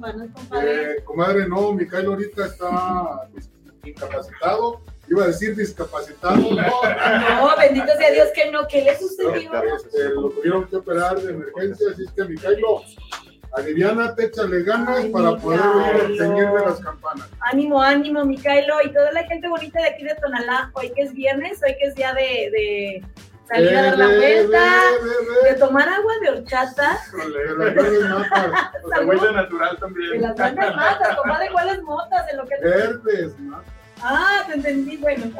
compadre. Eh, comadre, no, Micaelo ahorita está incapacitado. Iba a decir discapacitado. No, no bendito sea Dios que no, ¿qué le sucedió? Este, lo tuvieron que operar de emergencia, así es que Micaelo, aliviánate, échale ganas para poder teñir de las campanas. Ánimo, ánimo, Micaelo, y toda la gente bonita de aquí de Tonalá, hoy que es viernes, hoy que es día de, de salir a dar la vuelta, de tomar agua de horchata. De las vuelta natural también. De las buenas matas, tomar de cuáles motas, de lo que... Verdes, matas. Ah, te entendí, bueno.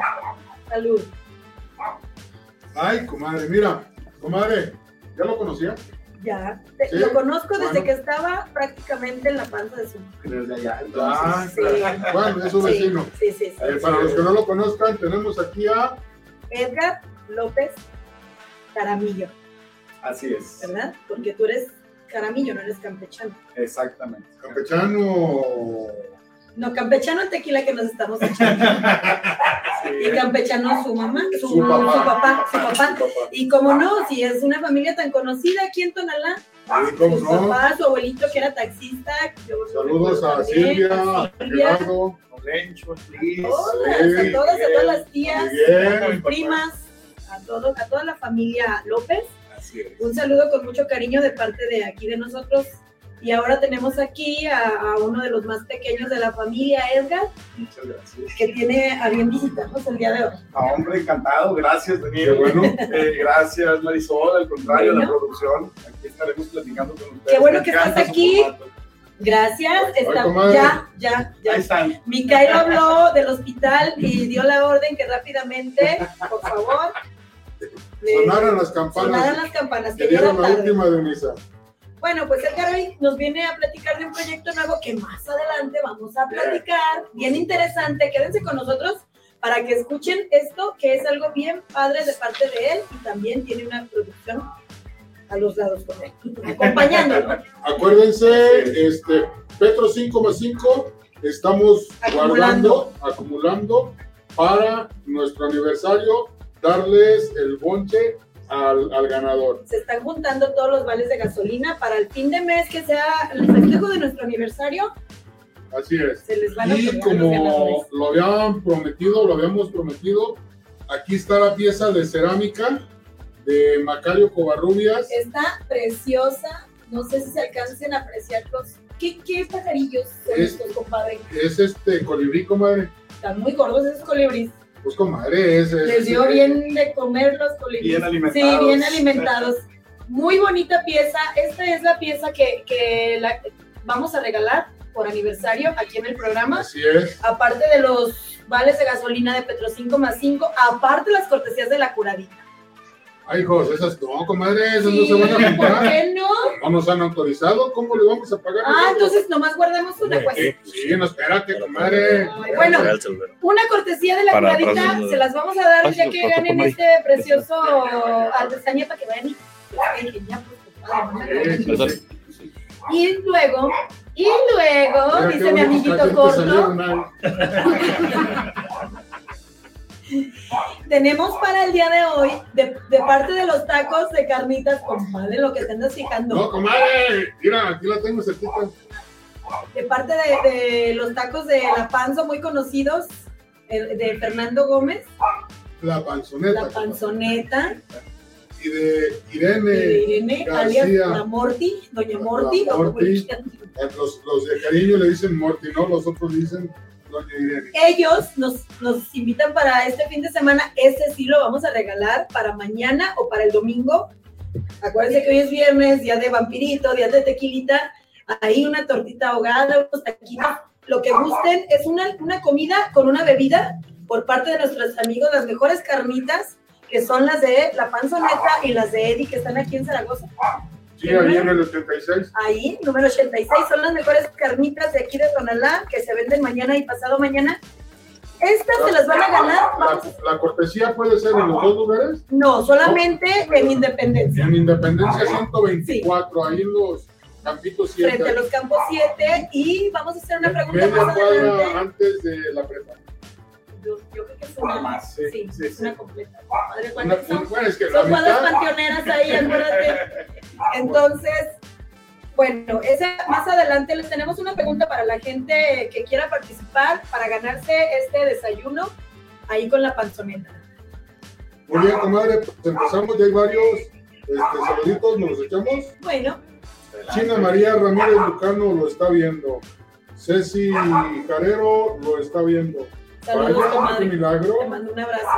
Salud. Ay, comadre, mira, comadre, ¿ya lo conocía? Ya, lo conozco desde que estaba prácticamente en la panza de su Desde allá, Ah, sí. Bueno, es su vecino. Sí, sí, sí. Eh, para los que no lo conozcan, tenemos aquí a Edgar López Caramillo. Así es. ¿Verdad? Porque tú eres caramillo, no eres campechano. Exactamente. Campechano no, campechano el tequila que nos estamos echando. Y campechano su mamá, su, papá. su, papá, Y como no, si es una familia tan conocida aquí en Tonalá, su papá, su abuelito que era taxista. Saludos a Silvia, a Gerardo, a Lencho, a todas, a todas las tías, a primas, a, todo, a toda la familia López. Un saludo con mucho cariño de parte de aquí de nosotros y ahora tenemos aquí a, uno de los más pequeños de la familia, Edgar. Muchas gracias. Que tiene a bien visitarnos el día de hoy. Ah, hombre, encantado. Gracias, Daniel. bueno. Eh, gracias, Marisol. Al contrario, la producción. Aquí estaremos platicando con ustedes. Qué bueno que estás aquí. Gracias. Está, ya, ya, ya. Ahí están. Micael habló del hospital y dio la orden que rápidamente, por favor. Sonaran las campanas. Sonaran las campanas. Que dieron la última de misa. Bueno, pues Edgar hoy nos viene a platicar de un proyecto nuevo que más adelante vamos a platicar, bien interesante. Quédense con nosotros para que escuchen esto, que es algo bien padre de parte de él y también tiene una producción a los lados con él, acompañándolo. Acuérdense, este, Petro 5 estamos guardando, acumulando para nuestro aniversario, darles el bonche al, ganador. Se están juntando todos los vales de gasolina para el fin de mes que sea el festejo de nuestro aniversario. Así es. Se les van a y como lo habían prometido, lo habíamos prometido, aquí está la pieza de cerámica de Macario Covarrubias. Está preciosa. No sé si se alcancen a apreciar los. ¿Qué, qué pajarillos son estos, compadre? Es este colibrí, comadre. Están muy gordos esos colibríes. Pues comadre, es, Les dio bien de comer los colibríes. Bien alimentados. Sí, bien alimentados. Muy bonita pieza. Esta es la pieza que, que la, vamos a regalar por aniversario aquí en el programa. Así es. Aparte de los vales de gasolina de Petro 5 más 5, aparte las cortesías de la curadita. Ay, hijos, esas no, comadre, esas no se van a comprar. ¿Por qué no? No nos han autorizado, ¿cómo le vamos a pagar? Ah, entonces nomás guardemos una, pues. Sí, no, espérate, comadre. Bueno, una cortesía de la curadita, se las vamos a dar ya que ganen este precioso artesanía para que vayan y pues, y luego, y luego, dice mi amiguito corto. Tenemos para el día de hoy, de, parte de los tacos de carnitas, compadre, lo que te andas fijando. No, comadre, mira, aquí la tengo cerquita. De parte de, los tacos de La Panzo, muy conocidos, de Fernando Gómez. La panzoneta. La panzoneta. Y de Irene. de Irene, alias la Morty, Doña Morty. Morty. Los, los de cariño le dicen Morty, ¿no? Los otros dicen ellos nos, nos invitan para este fin de semana. Ese sí lo vamos a regalar para mañana o para el domingo. Acuérdense que hoy es viernes, día de vampirito, día de tequilita. Ahí una tortita ahogada, unos taquitos, lo que gusten. Es una, una comida con una bebida por parte de nuestros amigos, las mejores carnitas, que son las de La Panzoneta y las de Eddie, que están aquí en Zaragoza. Sí, ahí en el 86. Ahí, número 86, son las mejores carnitas de aquí de Tonalá que se venden mañana y pasado mañana. Estas se las van a ganar. La, cortesía puede ser en los dos lugares? No, solamente en Independencia. En Independencia 124, ahí en los Campitos 7. Frente a los Campos 7 y vamos a hacer una pregunta más adelante. antes de la prepa. Yo, yo, creo que es una más. Sí, sí, sí, es una completa. Madre, una, son, bueno, es que son cuadras panteoneras ahí, acuérdate. Entonces, bueno, ese, más adelante les tenemos una pregunta para la gente que quiera participar para ganarse este desayuno ahí con la panzoneta. Muy bien, comadre, pues empezamos, ya hay varios este, saluditos, ¿nos los echamos? Bueno. China María Ramírez Lucano lo está viendo. Ceci Carrero lo está viendo. Saludos, comadre. milagro. Te mando un abrazo.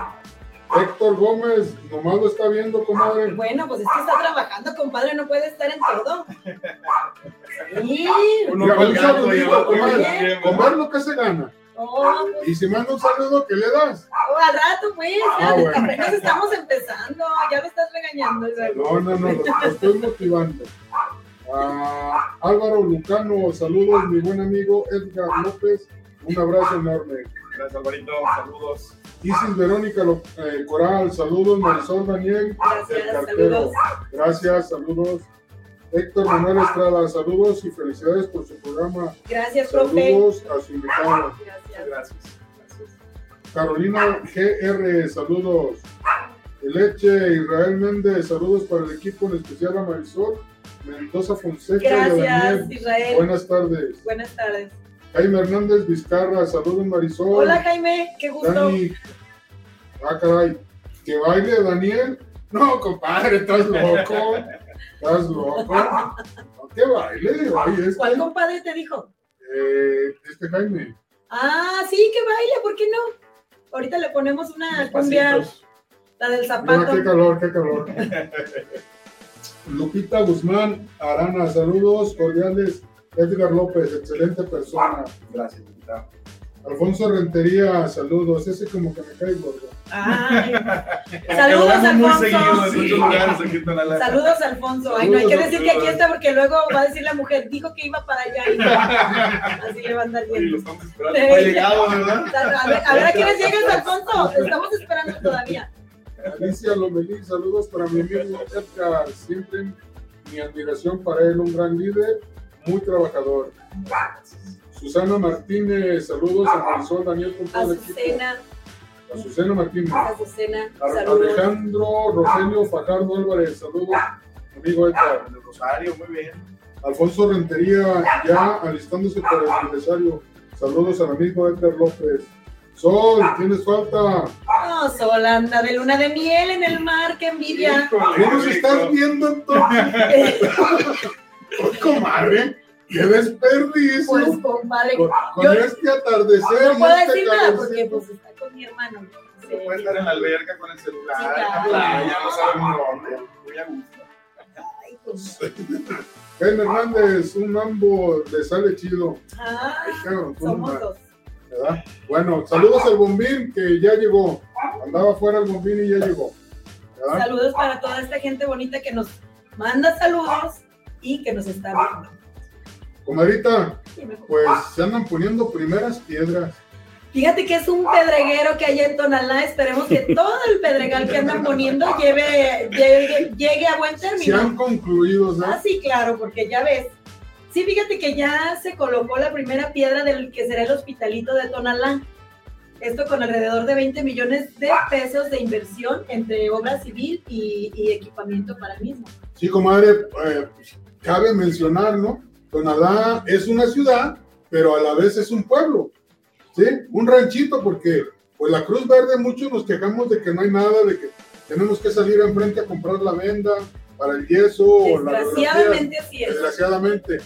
Héctor Gómez, nomás lo está viendo, comadre. Bueno, pues es que está trabajando, compadre, no puede estar en todo. Sí. Uno Mira, un saludito, comadre. Comer lo que se gana. Oh, pues, y si manda un saludo, ¿qué le das? oh, al rato, pues, Ah, bueno. apenas estamos empezando, ya me estás regañando. No, no, no, lo, lo estoy motivando. Ah, Álvaro Lucano, saludos, mi buen amigo Edgar López, un abrazo enorme. Gracias, Alvarito. Saludos. Isis Verónica Lo- eh, Coral, saludos, Marisol Daniel, Gracias, el cartero. saludos. Gracias, saludos. Héctor Manuel Estrada, saludos y felicidades por su programa. Gracias, profe. Saludos a su invitado. Gracias. Gracias. Gracias. Carolina GR, saludos. Leche Israel Méndez, saludos para el equipo, en especial a Marisol Mendoza Fonseca y a Gracias, Daniel. Israel. Buenas tardes. Buenas tardes. Jaime Hernández Vizcarra, saludos Marisol. Hola, Jaime, qué gusto. Dani. Ah, caray. ¿Que baile Daniel? No, compadre, estás loco. Estás loco. No, que baile. Oye, este, ¿Cuál compadre te dijo? eh, este Jaime. Ah, sí, que baile, ¿por qué no? Ahorita le ponemos una cumbia, la del Mira, zapato. qué calor, qué calor. Lupita Guzmán Arana, saludos cordiales. Edgar López, excelente persona. Gracias, invitado. Alfonso Rentería, saludos. Ese como que me cae gordo. Ay, saludos, seguido Alfonso. Sí. Saludos, Alfonso. Ay, no hay que decir que aquí está porque luego va a decir la mujer, dijo que iba para allá y no. Así le va a andar bien. estamos esperando. No ha llegado, ¿verdad? A ver, a ver a quiénes llegas, Alfonso. Estamos esperando todavía. Alicia Lomelí, saludos para mi amigo Edgar. Siempre mi admiración para él, un gran líder, muy trabajador. Susana Martínez, saludos a Marisol Daniel con todo el equipo. Azucena, Azucena Martínez. Azucena, saludos. Alejandro Rogelio Fajardo Álvarez, saludos, amigo Edgar. El Rosario, muy bien. Alfonso Rentería, ya alistándose para el aniversario. Saludos al amigo Edgar López. Sol, tienes falta. No, Sol, anda de luna de miel en el mar, qué envidia. Híjole, ¿Qué nos estás viendo entonces? Pues, comadre, qué desperdicio. Pues, compadre, con con yo- este atardecer. no puedo este decir nada porque pues está con mi hermano. Sí. Puede estar en la alberca con el celular, Sí, en la claro. playa, no sabemos dónde. Muy a gusto. Ay, pues, Jaime Hernández, un mambo de sale chido. Cabrón, tú somos dos. ¿verdad? Bueno, saludos al bombín que ya llegó. Andaba fuera el bombín y ya llegó. ¿verdad? Saludos para toda esta gente bonita que nos manda saludos y que nos está viendo. Mejor. pues se andan poniendo primeras piedras. Fíjate que es un pedreguero que hay en Tonalá. Esperemos que todo el pedregal que andan poniendo lleve, llegue, llegue a buen Se término. han concluido, ¿no? Ah, sí, claro, porque ya ves. Sí, fíjate que ya se colocó la primera piedra del que será el hospitalito de Tonalá. Esto con alrededor de 20 millones de pesos de inversión entre obra civil y, y equipamiento para el mismo. Sí, comadre, eh, cabe mencionar, ¿no? Tonalá es una ciudad, pero a la vez es un pueblo, ¿sí? Un ranchito, porque pues la Cruz Verde muchos nos quejamos de que no hay nada, de que tenemos que salir enfrente a comprar la venda para el yeso o la así es. Desgraciadamente.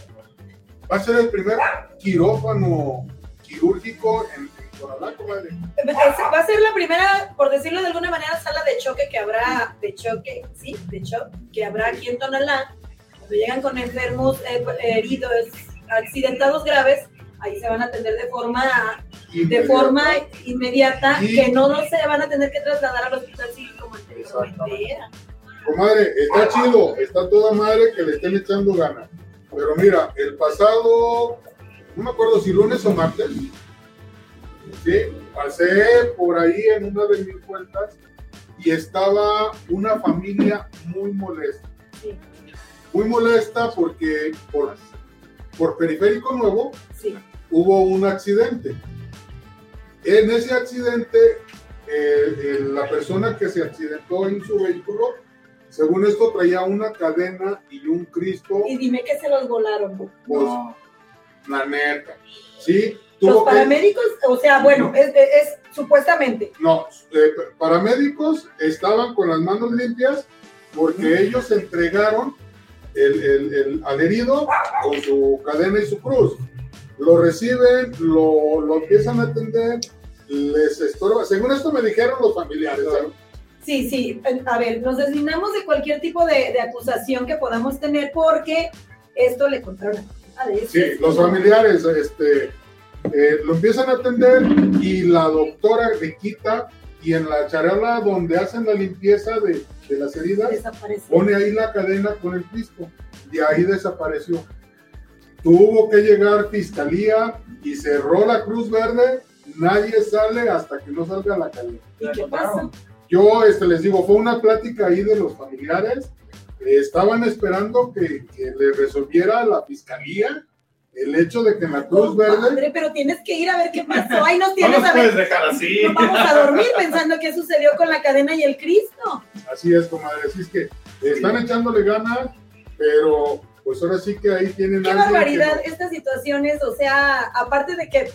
Va a ser el primer quirófano quirúrgico en, en Tonalá, comadre. Va a ser la primera, por decirlo de alguna manera, sala de choque que habrá, de choque, sí, de choque, que habrá aquí en Tonalá. Cuando llegan con enfermos eh, heridos, accidentados graves, ahí se van a atender de forma, de forma inmediata, que no se van a tener que trasladar al hospital civil como anteriormente era. Comadre, está chido, está toda madre que le estén echando ganas. Pero mira, el pasado, no me acuerdo si lunes o martes, sí, pasé por ahí en una de mis cuentas y estaba una familia muy molesta. Sí, Muy molesta porque por, por Periférico Nuevo sí. hubo un accidente. En ese accidente, eh, eh, la persona que se accidentó en su vehículo según esto traía una cadena y un Cristo. Y dime que se los volaron. Pues, la neta. Sí, los paramédicos, o sea, bueno, es, supuestamente. No, eh, paramédicos estaban con las manos limpias porque ellos entregaron el, al herido con su cadena y su cruz. Lo reciben, lo, lo empiezan a atender, les estorba. Según esto me dijeron los familiares. ¿eh? Sí, sí. A ver, nos deslindamos de cualquier tipo de, de acusación que podamos tener porque esto le contaron a Sí, los familiares, este eh, lo empiezan a atender y la doctora le quita y en la charola donde hacen la limpieza de, de las heridas pone ahí la cadena con el pisco y ahí desapareció. Tuvo que llegar fiscalía y cerró la Cruz Verde. Nadie sale hasta que no salga la cadena. ¿Y qué pasa? Yo este, les digo, fue una plática ahí de los familiares. estaban esperando que, que le resolviera la fiscalía el hecho de que la Cruz Verde. pero tienes que ir a ver qué pasó. Ahí nos tienes no a ver. dejar así. No vamos a dormir pensando qué sucedió con la cadena y el Cristo. Así es, comadre. Así es que están echándole ganas, pero pues ahora sí que ahí tienen. Qué barbaridad estas situaciones. O sea, aparte de que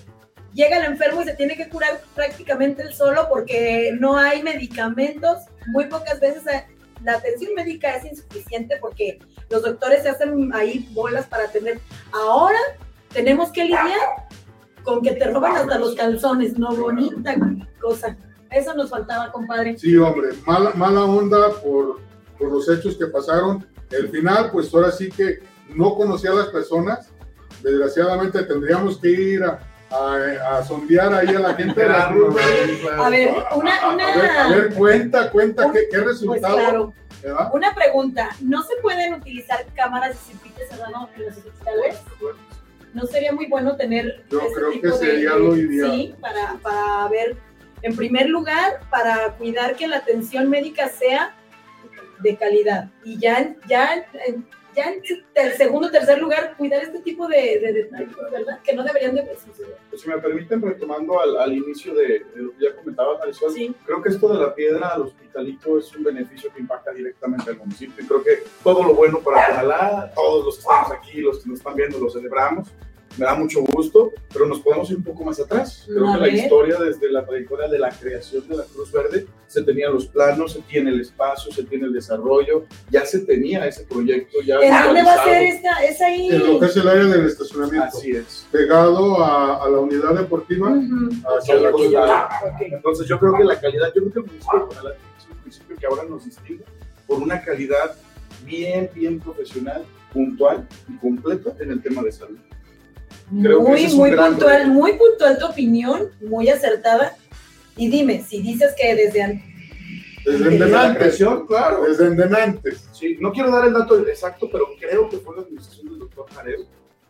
llega el enfermo y se tiene que curar prácticamente él solo porque no hay medicamentos. Muy pocas veces la atención médica es insuficiente porque los doctores se hacen ahí bolas para atender. Ahora tenemos que lidiar con que te roban hasta los calzones, no bonita cosa. Eso nos faltaba, compadre. Sí, hombre, mala, mala onda por, por los hechos que pasaron. El final, pues ahora sí que no conocía a las personas. Desgraciadamente tendríamos que ir a, a, sondear ahí a la gente de la Cruz. A ver, una, una... A, ver, cuenta, cuenta qué, qué pues Una pregunta, ¿no se pueden utilizar cámaras de circuitos cerrados en los hospitales? ¿No sería muy bueno tener Yo creo que sería lo ideal. Sí, para, para ver, en primer lugar, para cuidar que la atención médica sea de calidad. Y ya, ya ya en el segundo o tercer lugar, cuidar este tipo de, detalles, ¿verdad? Que no deberían de suceder. Pues si me permiten, retomando al, al inicio de, lo que ya comentabas, Marisol, creo que esto de la piedra al hospitalito es un beneficio que impacta directamente al municipio y creo que todo lo bueno para Tonalá, todos los que estamos aquí, los que nos están viendo, lo celebramos me da mucho gusto, pero nos podemos ir un poco más atrás. Creo que la historia, desde la trayectoria de la creación de la Cruz Verde, se tenían los planos, se tiene el espacio, se tiene el desarrollo, ya se tenía ese proyecto. ya ¿En dónde va a ser esta? ¿Es ahí? En lo que es el área del estacionamiento. Así es. Pegado a, a la unidad deportiva. hacia la Entonces yo creo que la calidad, yo creo que el municipio es un municipio que ahora nos distingue por una calidad bien, bien profesional, puntual y completa en el tema de salud muy, muy puntual, muy puntual tu opinión, muy acertada. Y dime, si dices que desde desde endenantes, claro. Desde endenantes. Sí, no quiero dar el dato exacto, pero creo que fue la administración del doctor Jarero.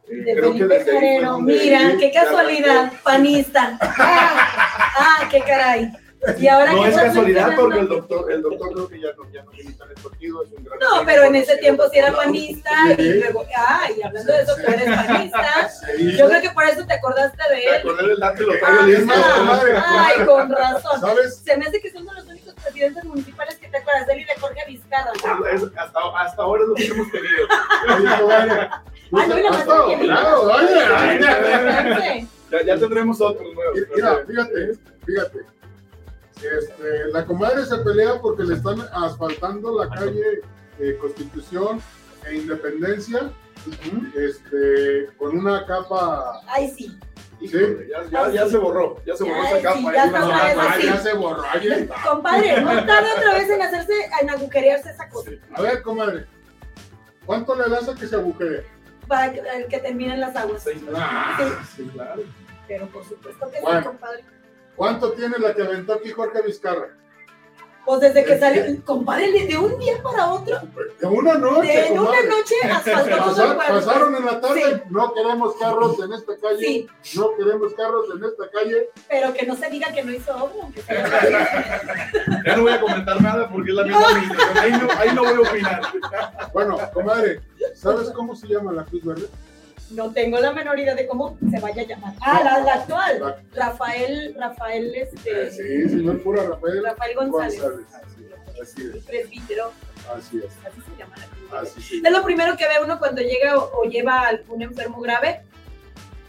Eh, creo que Jarero. Mira, qué casualidad, panista. ah, qué caray. Y ahora no es casualidad porque el doctor, el doctor creo que ya no, ya no milita en el partido, es un gran No, pero en ese tiempo sí era panista y luego, ah, y hablando de eso, tú eres panista. Yo creo que por eso te acordaste de él. Te acordé del dato lo traigo Ay, con razón. ¿Sabes? Se me hace que son de los únicos presidentes municipales que te acuerdas de él y de Jorge Vizcarra. hasta, hasta ahora lo que hemos tenido. Ah, no, Ya, ya tendremos otros nuevos. Mira, fíjate, fíjate este, la comadre se pelea porque le están asfaltando la calle eh, Constitución e Independencia este, con una capa. Ay, sí. ¿Sí? Ya, se borró, ya se borró esa capa. ya, se borró, Compadre, no tarda otra vez en hacerse, en agujerearse esa cosa. A ver, comadre, ¿cuánto le das a que se agujeree? Para que, que terminen las aguas. Ah, sí. claro. Pero por supuesto que sí, compadre. ¿Cuánto tiene la que aventó aquí Jorge Vizcarra? Pues desde que salió, compadre, de un día para otro. De una noche. De una noche asfaltó Pasaron en la tarde, no queremos carros en esta calle. No queremos carros en esta calle. Pero que no se diga que no hizo obra. ya no voy a comentar nada porque es la misma ahí no, ahí no voy a opinar. Bueno, comadre, ¿sabes cómo se llama la Cruz Verde? No tengo la menor idea de cómo se vaya a llamar. Ah, la, actual. Rafael, Rafael, este. Sí, señor pura Rafael. Rafael González. González. Así es. Presbítero. Así es. Así se llama la Cruz Es lo primero que ve uno cuando llega o, o lleva a algún enfermo grave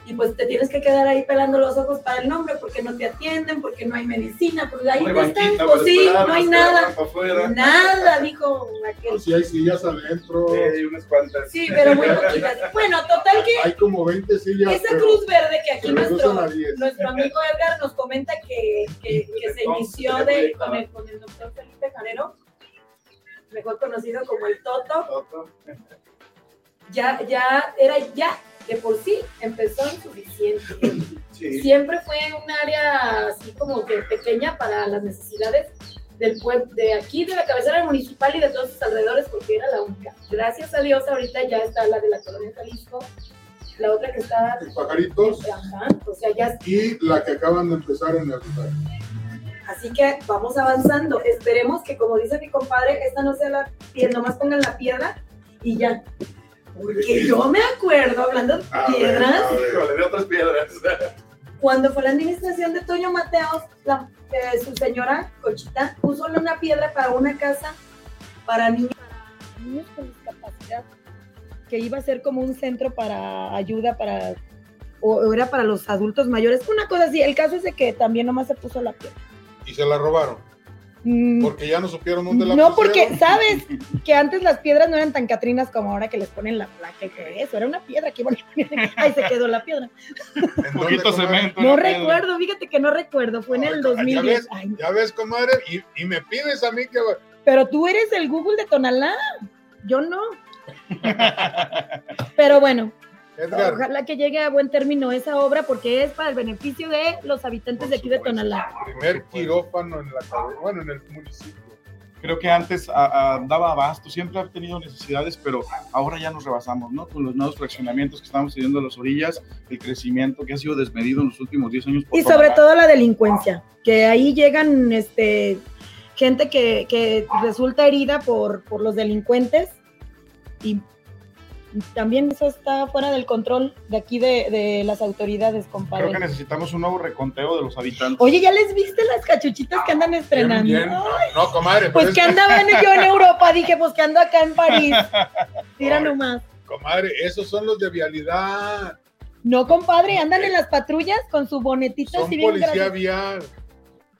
y pues te tienes que quedar ahí pelando los ojos para el nombre porque no te atienden, porque no hay medicina, pues ahí no estás, pues sí, no hay nada, nada, dijo aquel. Pues sí hay sillas adentro. Sí, hay unas cuantas. Sí, pero muy poquitas. Bueno, total que... Hay como 20 sillas. Esa cruz verde que aquí nuestro, nuestro amigo Edgar nos comenta que, que, que se inició de, con, el, con el doctor Felipe Jarero, mejor conocido como el Toto. Toto. Ya, ya, era ya de por sí empezó insuficiente. Siempre fue un área así como que pequeña para las necesidades del de aquí, de la cabecera municipal y de todos sus alrededores, porque era la única. Gracias a Dios, ahorita ya está la de la colonia Jalisco, la otra que está... En Pajaritos. Ajá, o sea, ya... Y la que acaban de empezar en el. Así que vamos avanzando. Esperemos que, como dice mi compadre, esta no sea la piedra, nomás pongan la piedra y ya. Porque yo me acuerdo, hablando de piedras. de otras piedras. Cuando fue la administración de Toño Mateos, eh, su señora Cochita puso una piedra para una casa para niños, niños con discapacidad, que iba a ser como un centro para ayuda para, o era para los adultos mayores, una cosa así. El caso es de que también nomás se puso la piedra. Y se la robaron. Mm. Porque ya no supieron dónde la No, porque sabes que antes las piedras no eran tan catrinas como ahora que les ponen la placa y todo eso. Era una piedra que iban Ahí se quedó la piedra. Un poquito cemento. No recuerdo, fíjate que no recuerdo. Fue en el 2010. Ya ves, comadre, y, me pides a mí que. Pero tú eres el Google de Tonalá. Yo no. Pero bueno, Ojalá que llegue a buen término esa obra porque es para el beneficio de los habitantes de aquí de Tonalá. Primer quirófano en la bueno, en el municipio. Creo que antes daba abasto, siempre ha tenido necesidades, pero ahora ya nos rebasamos, ¿no? Con los nuevos fraccionamientos que estamos teniendo a las orillas, el crecimiento que ha sido desmedido en los últimos 10 años. y sobre todo la delincuencia, que ahí llegan este, gente que, que resulta herida por, por los delincuentes y también eso está fuera del control de aquí de, las autoridades, compadre. Creo que necesitamos un nuevo reconteo de los habitantes. Oye, ¿ya les viste las cachuchitas que andan estrenando? No, comadre. Pues, pues que andaban yo en Europa, dije, pues que ando acá en París. Tira nomás. Comadre, esos son los de vialidad. No, compadre, andan en las patrullas con su bonetito. Son policía vial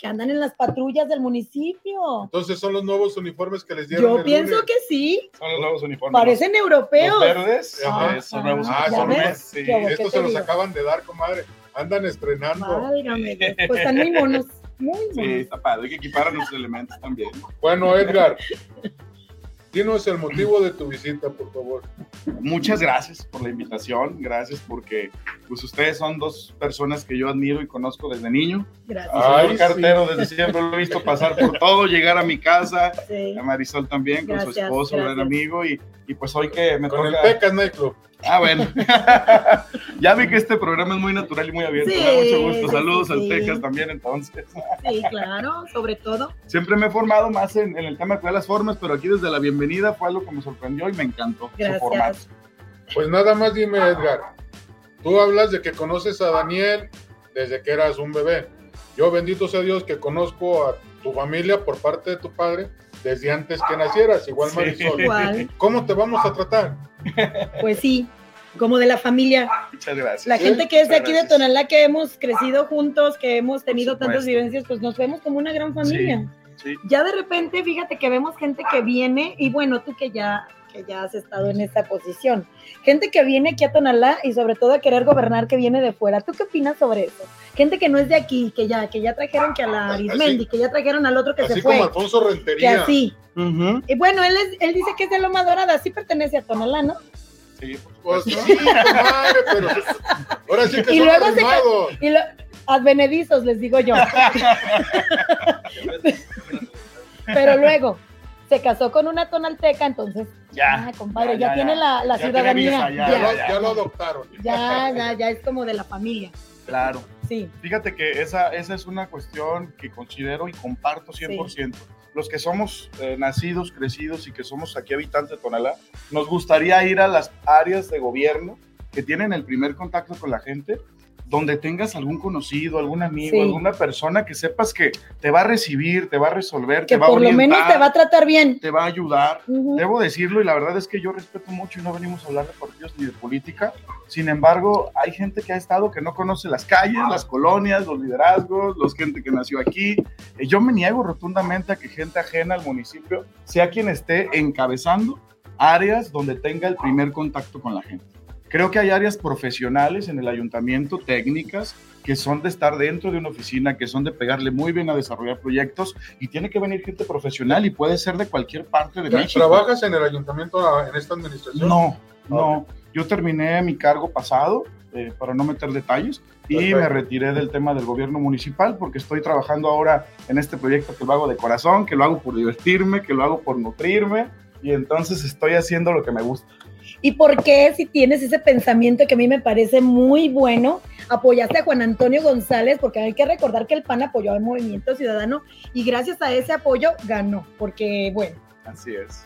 que andan en las patrullas del municipio. Entonces son los nuevos uniformes que les dieron. Yo pienso que sí. Son los nuevos uniformes. Parecen europeos. Los verdes ah, son nuevos ah, uniformes. Sí. Estos se los acaban de dar, comadre. Andan estrenando. Válgame, pues están muy monos. Muy monos. Sí, está padre. Hay que equipar a nuestros elementos también. Bueno, Edgar, Dinos el motivo de tu visita, por favor. Muchas gracias por la invitación, gracias porque pues ustedes son dos personas que yo admiro y conozco desde niño. Gracias. Soy cartero desde siempre, lo he visto pasar por todo, llegar a mi casa, a Marisol también, con su esposo, gran amigo, y, y, pues hoy que me con toca... el Pecas Nightclub. Ah, bueno. ya vi que este programa es muy natural y muy abierto. me da mucho gusto. Saludos al Texas también, entonces. sí, claro, sobre todo. Siempre me he formado más en, el tema de las formas, pero aquí desde la bienvenida fue algo que me sorprendió y me encantó Gracias. su formato. Pues nada más dime, Edgar. Tú hablas de que conoces a Daniel desde que eras un bebé. Yo, bendito sea Dios, que conozco a tu familia por parte de tu padre desde antes que nacieras, igual Marisol. ¿Cómo te vamos a tratar? Pues sí, como de la familia. Muchas gracias. La gente que es de aquí de Tonalá, que hemos crecido juntos, que hemos tenido tantas vivencias, pues nos vemos como una gran familia. Ya de repente, fíjate que vemos gente que viene, y bueno, tú que ya que ya has estado en esta posición. Gente que viene aquí a Tonalá y sobre todo a querer gobernar que viene de fuera. ¿Tú qué opinas sobre eso? Gente que no es de aquí, que ya, que ya trajeron que a la Arismendi, que ya trajeron al otro que se fue. Así como Alfonso Rentería. Que así. Y bueno, él, es, él dice que es de Loma Dorada, sí pertenece a Tonalá, ¿no? Sí, pues sí, madre, pero ahora sí que y son luego se, y lo, advenedizos, les digo yo. pero luego, se casó con una tonalteca, entonces, ya, ah, compadre, ya, tiene la, la ciudadanía. ya, lo, adoptaron. Ya, ya, ya es como de la familia. Claro. Sí. Fíjate que esa, esa es una cuestión que considero y comparto 100%. Los que somos eh, nacidos, crecidos y que somos aquí habitantes de Tonalá, nos gustaría ir a las áreas de gobierno que tienen el primer contacto con la gente donde tengas algún conocido, algún amigo, alguna persona que sepas que te va a recibir, te va a resolver, que te va a por lo menos te va a tratar bien. Te va a ayudar. Debo decirlo y la verdad es que yo respeto mucho y no venimos a hablar de partidos ni de política. Sin embargo, hay gente que ha estado que no conoce las calles, las colonias, los liderazgos, los gente que nació aquí. Eh, yo me niego rotundamente a que gente ajena al municipio sea quien esté encabezando áreas donde tenga el primer contacto con la gente. Creo que hay áreas profesionales en el ayuntamiento, técnicas, que son de estar dentro de una oficina, que son de pegarle muy bien a desarrollar proyectos y tiene que venir gente profesional y puede ser de cualquier parte de México. ¿Trabajas en el ayuntamiento en esta administración? No, no. Yo terminé mi cargo pasado, eh, para no meter detalles, y me retiré del tema del gobierno municipal porque estoy trabajando ahora en este proyecto que lo hago de corazón, que lo hago por divertirme, que lo hago por nutrirme y entonces estoy haciendo lo que me gusta. ¿Y por qué si tienes ese pensamiento que a mí me parece muy bueno, apoyaste a Juan Antonio González? Porque hay que recordar que el PAN apoyó al Movimiento Ciudadano y gracias a ese apoyo ganó, porque bueno. Así es.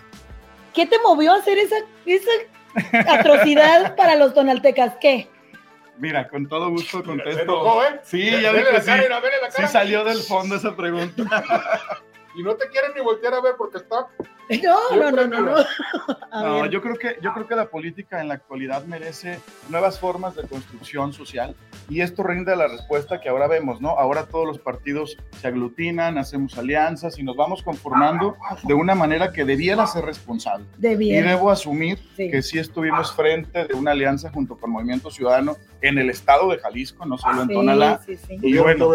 ¿Qué te movió a hacer esa, esa atrocidad para los tonaltecas? ¿Qué? Mira, con todo gusto contesto. ¿eh? Sí, ya vi que sí. Sí salió del fondo esa pregunta. y no te quieren ni voltear a ver porque está. No, no, no, no, no. yo creo que yo creo que la política en la actualidad merece nuevas formas de construcción social y esto rinde la respuesta que ahora vemos, ¿no? Ahora todos los partidos se aglutinan, hacemos alianzas y nos vamos conformando de una manera que debiera ser responsable. Y debo asumir que sí estuvimos frente de una alianza junto con Movimiento Ciudadano en el estado de Jalisco, no solo en Tonalá. y bueno,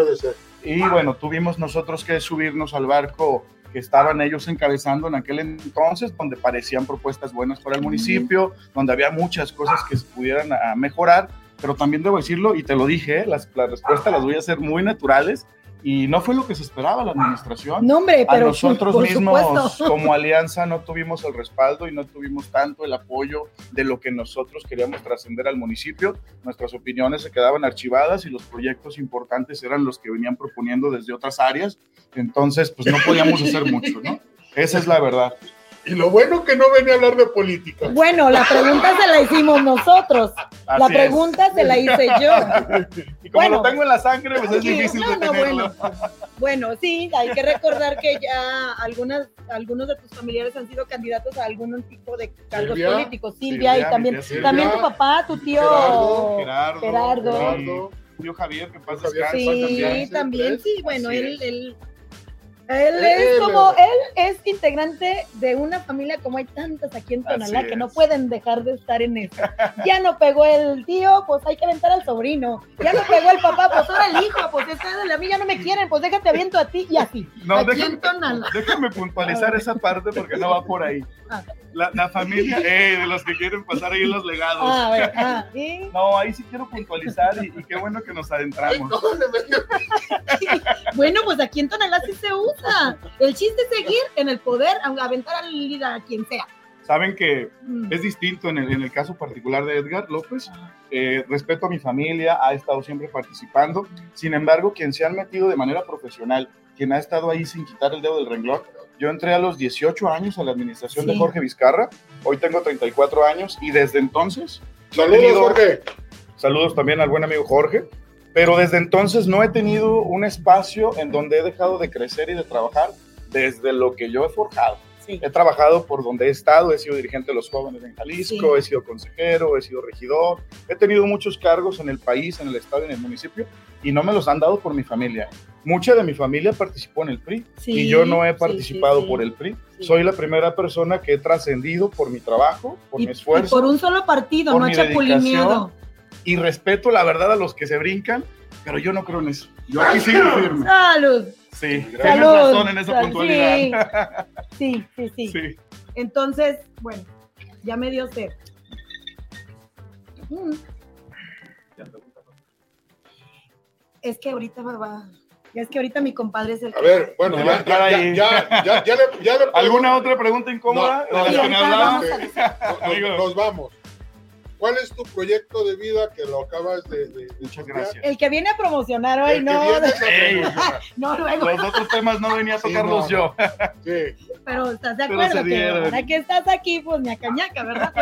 y bueno, tuvimos nosotros que subirnos al barco que estaban ellos encabezando en aquel entonces, donde parecían propuestas buenas para el municipio, donde había muchas cosas que se pudieran ah, mejorar, pero también debo decirlo, y te lo dije, las, las respuestas las voy a hacer muy naturales, y no fue lo que se esperaba la administración. No, hombre, pero a nosotros mismos como alianza no tuvimos el respaldo y no tuvimos tanto el apoyo de lo que nosotros queríamos trascender al municipio. Nuestras opiniones se quedaban archivadas y los proyectos importantes eran los que venían proponiendo desde otras áreas. Entonces, pues no podíamos hacer mucho, ¿no? Esa es la verdad. Y lo bueno que no venía a hablar de política. Bueno, la pregunta se la hicimos nosotros. la pregunta se la hice yo. Y como lo tengo en la sangre, pues es difícil de tenerlo. Bueno. sí, hay que recordar que ya algunas, algunos de tus familiares han sido candidatos a algún tipo de cargos políticos. Silvia, y también, también tu papá, tu tío Gerardo. Gerardo. tío Javier, que pasa Sí, también, también sí. Bueno, él, él él es como, él es integrante de una familia como hay tantas aquí en Tonalá que no pueden dejar de estar en eso. Ya no pegó el tío, pues hay que aventar al sobrino. Ya no pegó el papá, pues ahora el hijo, pues a mí ya no me quieren, pues déjate aviento a ti y así. No, aquí déjame, en Tonalá. déjame puntualizar esa parte porque no va por ahí. Ah. La, familia, eh, de los que quieren pasar ahí los legados. Ah, ah, no, ahí sí quiero puntualizar y, qué bueno que nos adentramos. bueno, pues aquí en Tonalá sí se usa. El chiste es seguir en el poder, aventar al líder a quien sea. Saben que mm. es distinto en el, en el, caso particular de Edgar López. Eh, respeto a mi familia, ha estado siempre participando. Sin embargo, quien se han metido de manera profesional, quien ha estado ahí sin quitar el dedo del renglón, yo entré a los 18 años a la administración de Jorge Vizcarra, hoy tengo 34 años y desde entonces... Saludos, Jorge. Saludos también al buen amigo Jorge, pero desde entonces no he tenido un espacio en donde he dejado de crecer y de trabajar desde lo que yo he forjado. He trabajado por donde he estado, he sido dirigente de los jóvenes en Jalisco, he sido consejero, he sido regidor, he tenido muchos cargos en el país, en el estado y en el municipio, y no me los han dado por mi familia. Mucha de mi familia participó en el PRI y yo no he participado por el PRI. Soy la primera persona que he trascendido por mi trabajo, por mi esfuerzo. Y por un solo partido, no chapulineado. Y respeto la verdad a los que se brincan, pero yo no creo en eso. Yo aquí sigo firme. ¡Salud! Sí, tienes razón en esa puntualidad. Sí, sí, sí, sí. Entonces, bueno, ya me dio sed. Mm. Es que ahorita va, es que ahorita mi compadre es el A ver, bueno, ya, ya, ya, ya, ya, ya, ¿Alguna otra pregunta incómoda? nos vamos. ¿Cuál es tu proyecto de vida que lo acabas de... Muchas gracias. El que viene a promocionar hoy, no. no, luego. Los otros temas no venía a tocarlos yo. Sí. Pero estás de acuerdo que ahora que estás aquí, pues ñaca ñaca, ¿verdad?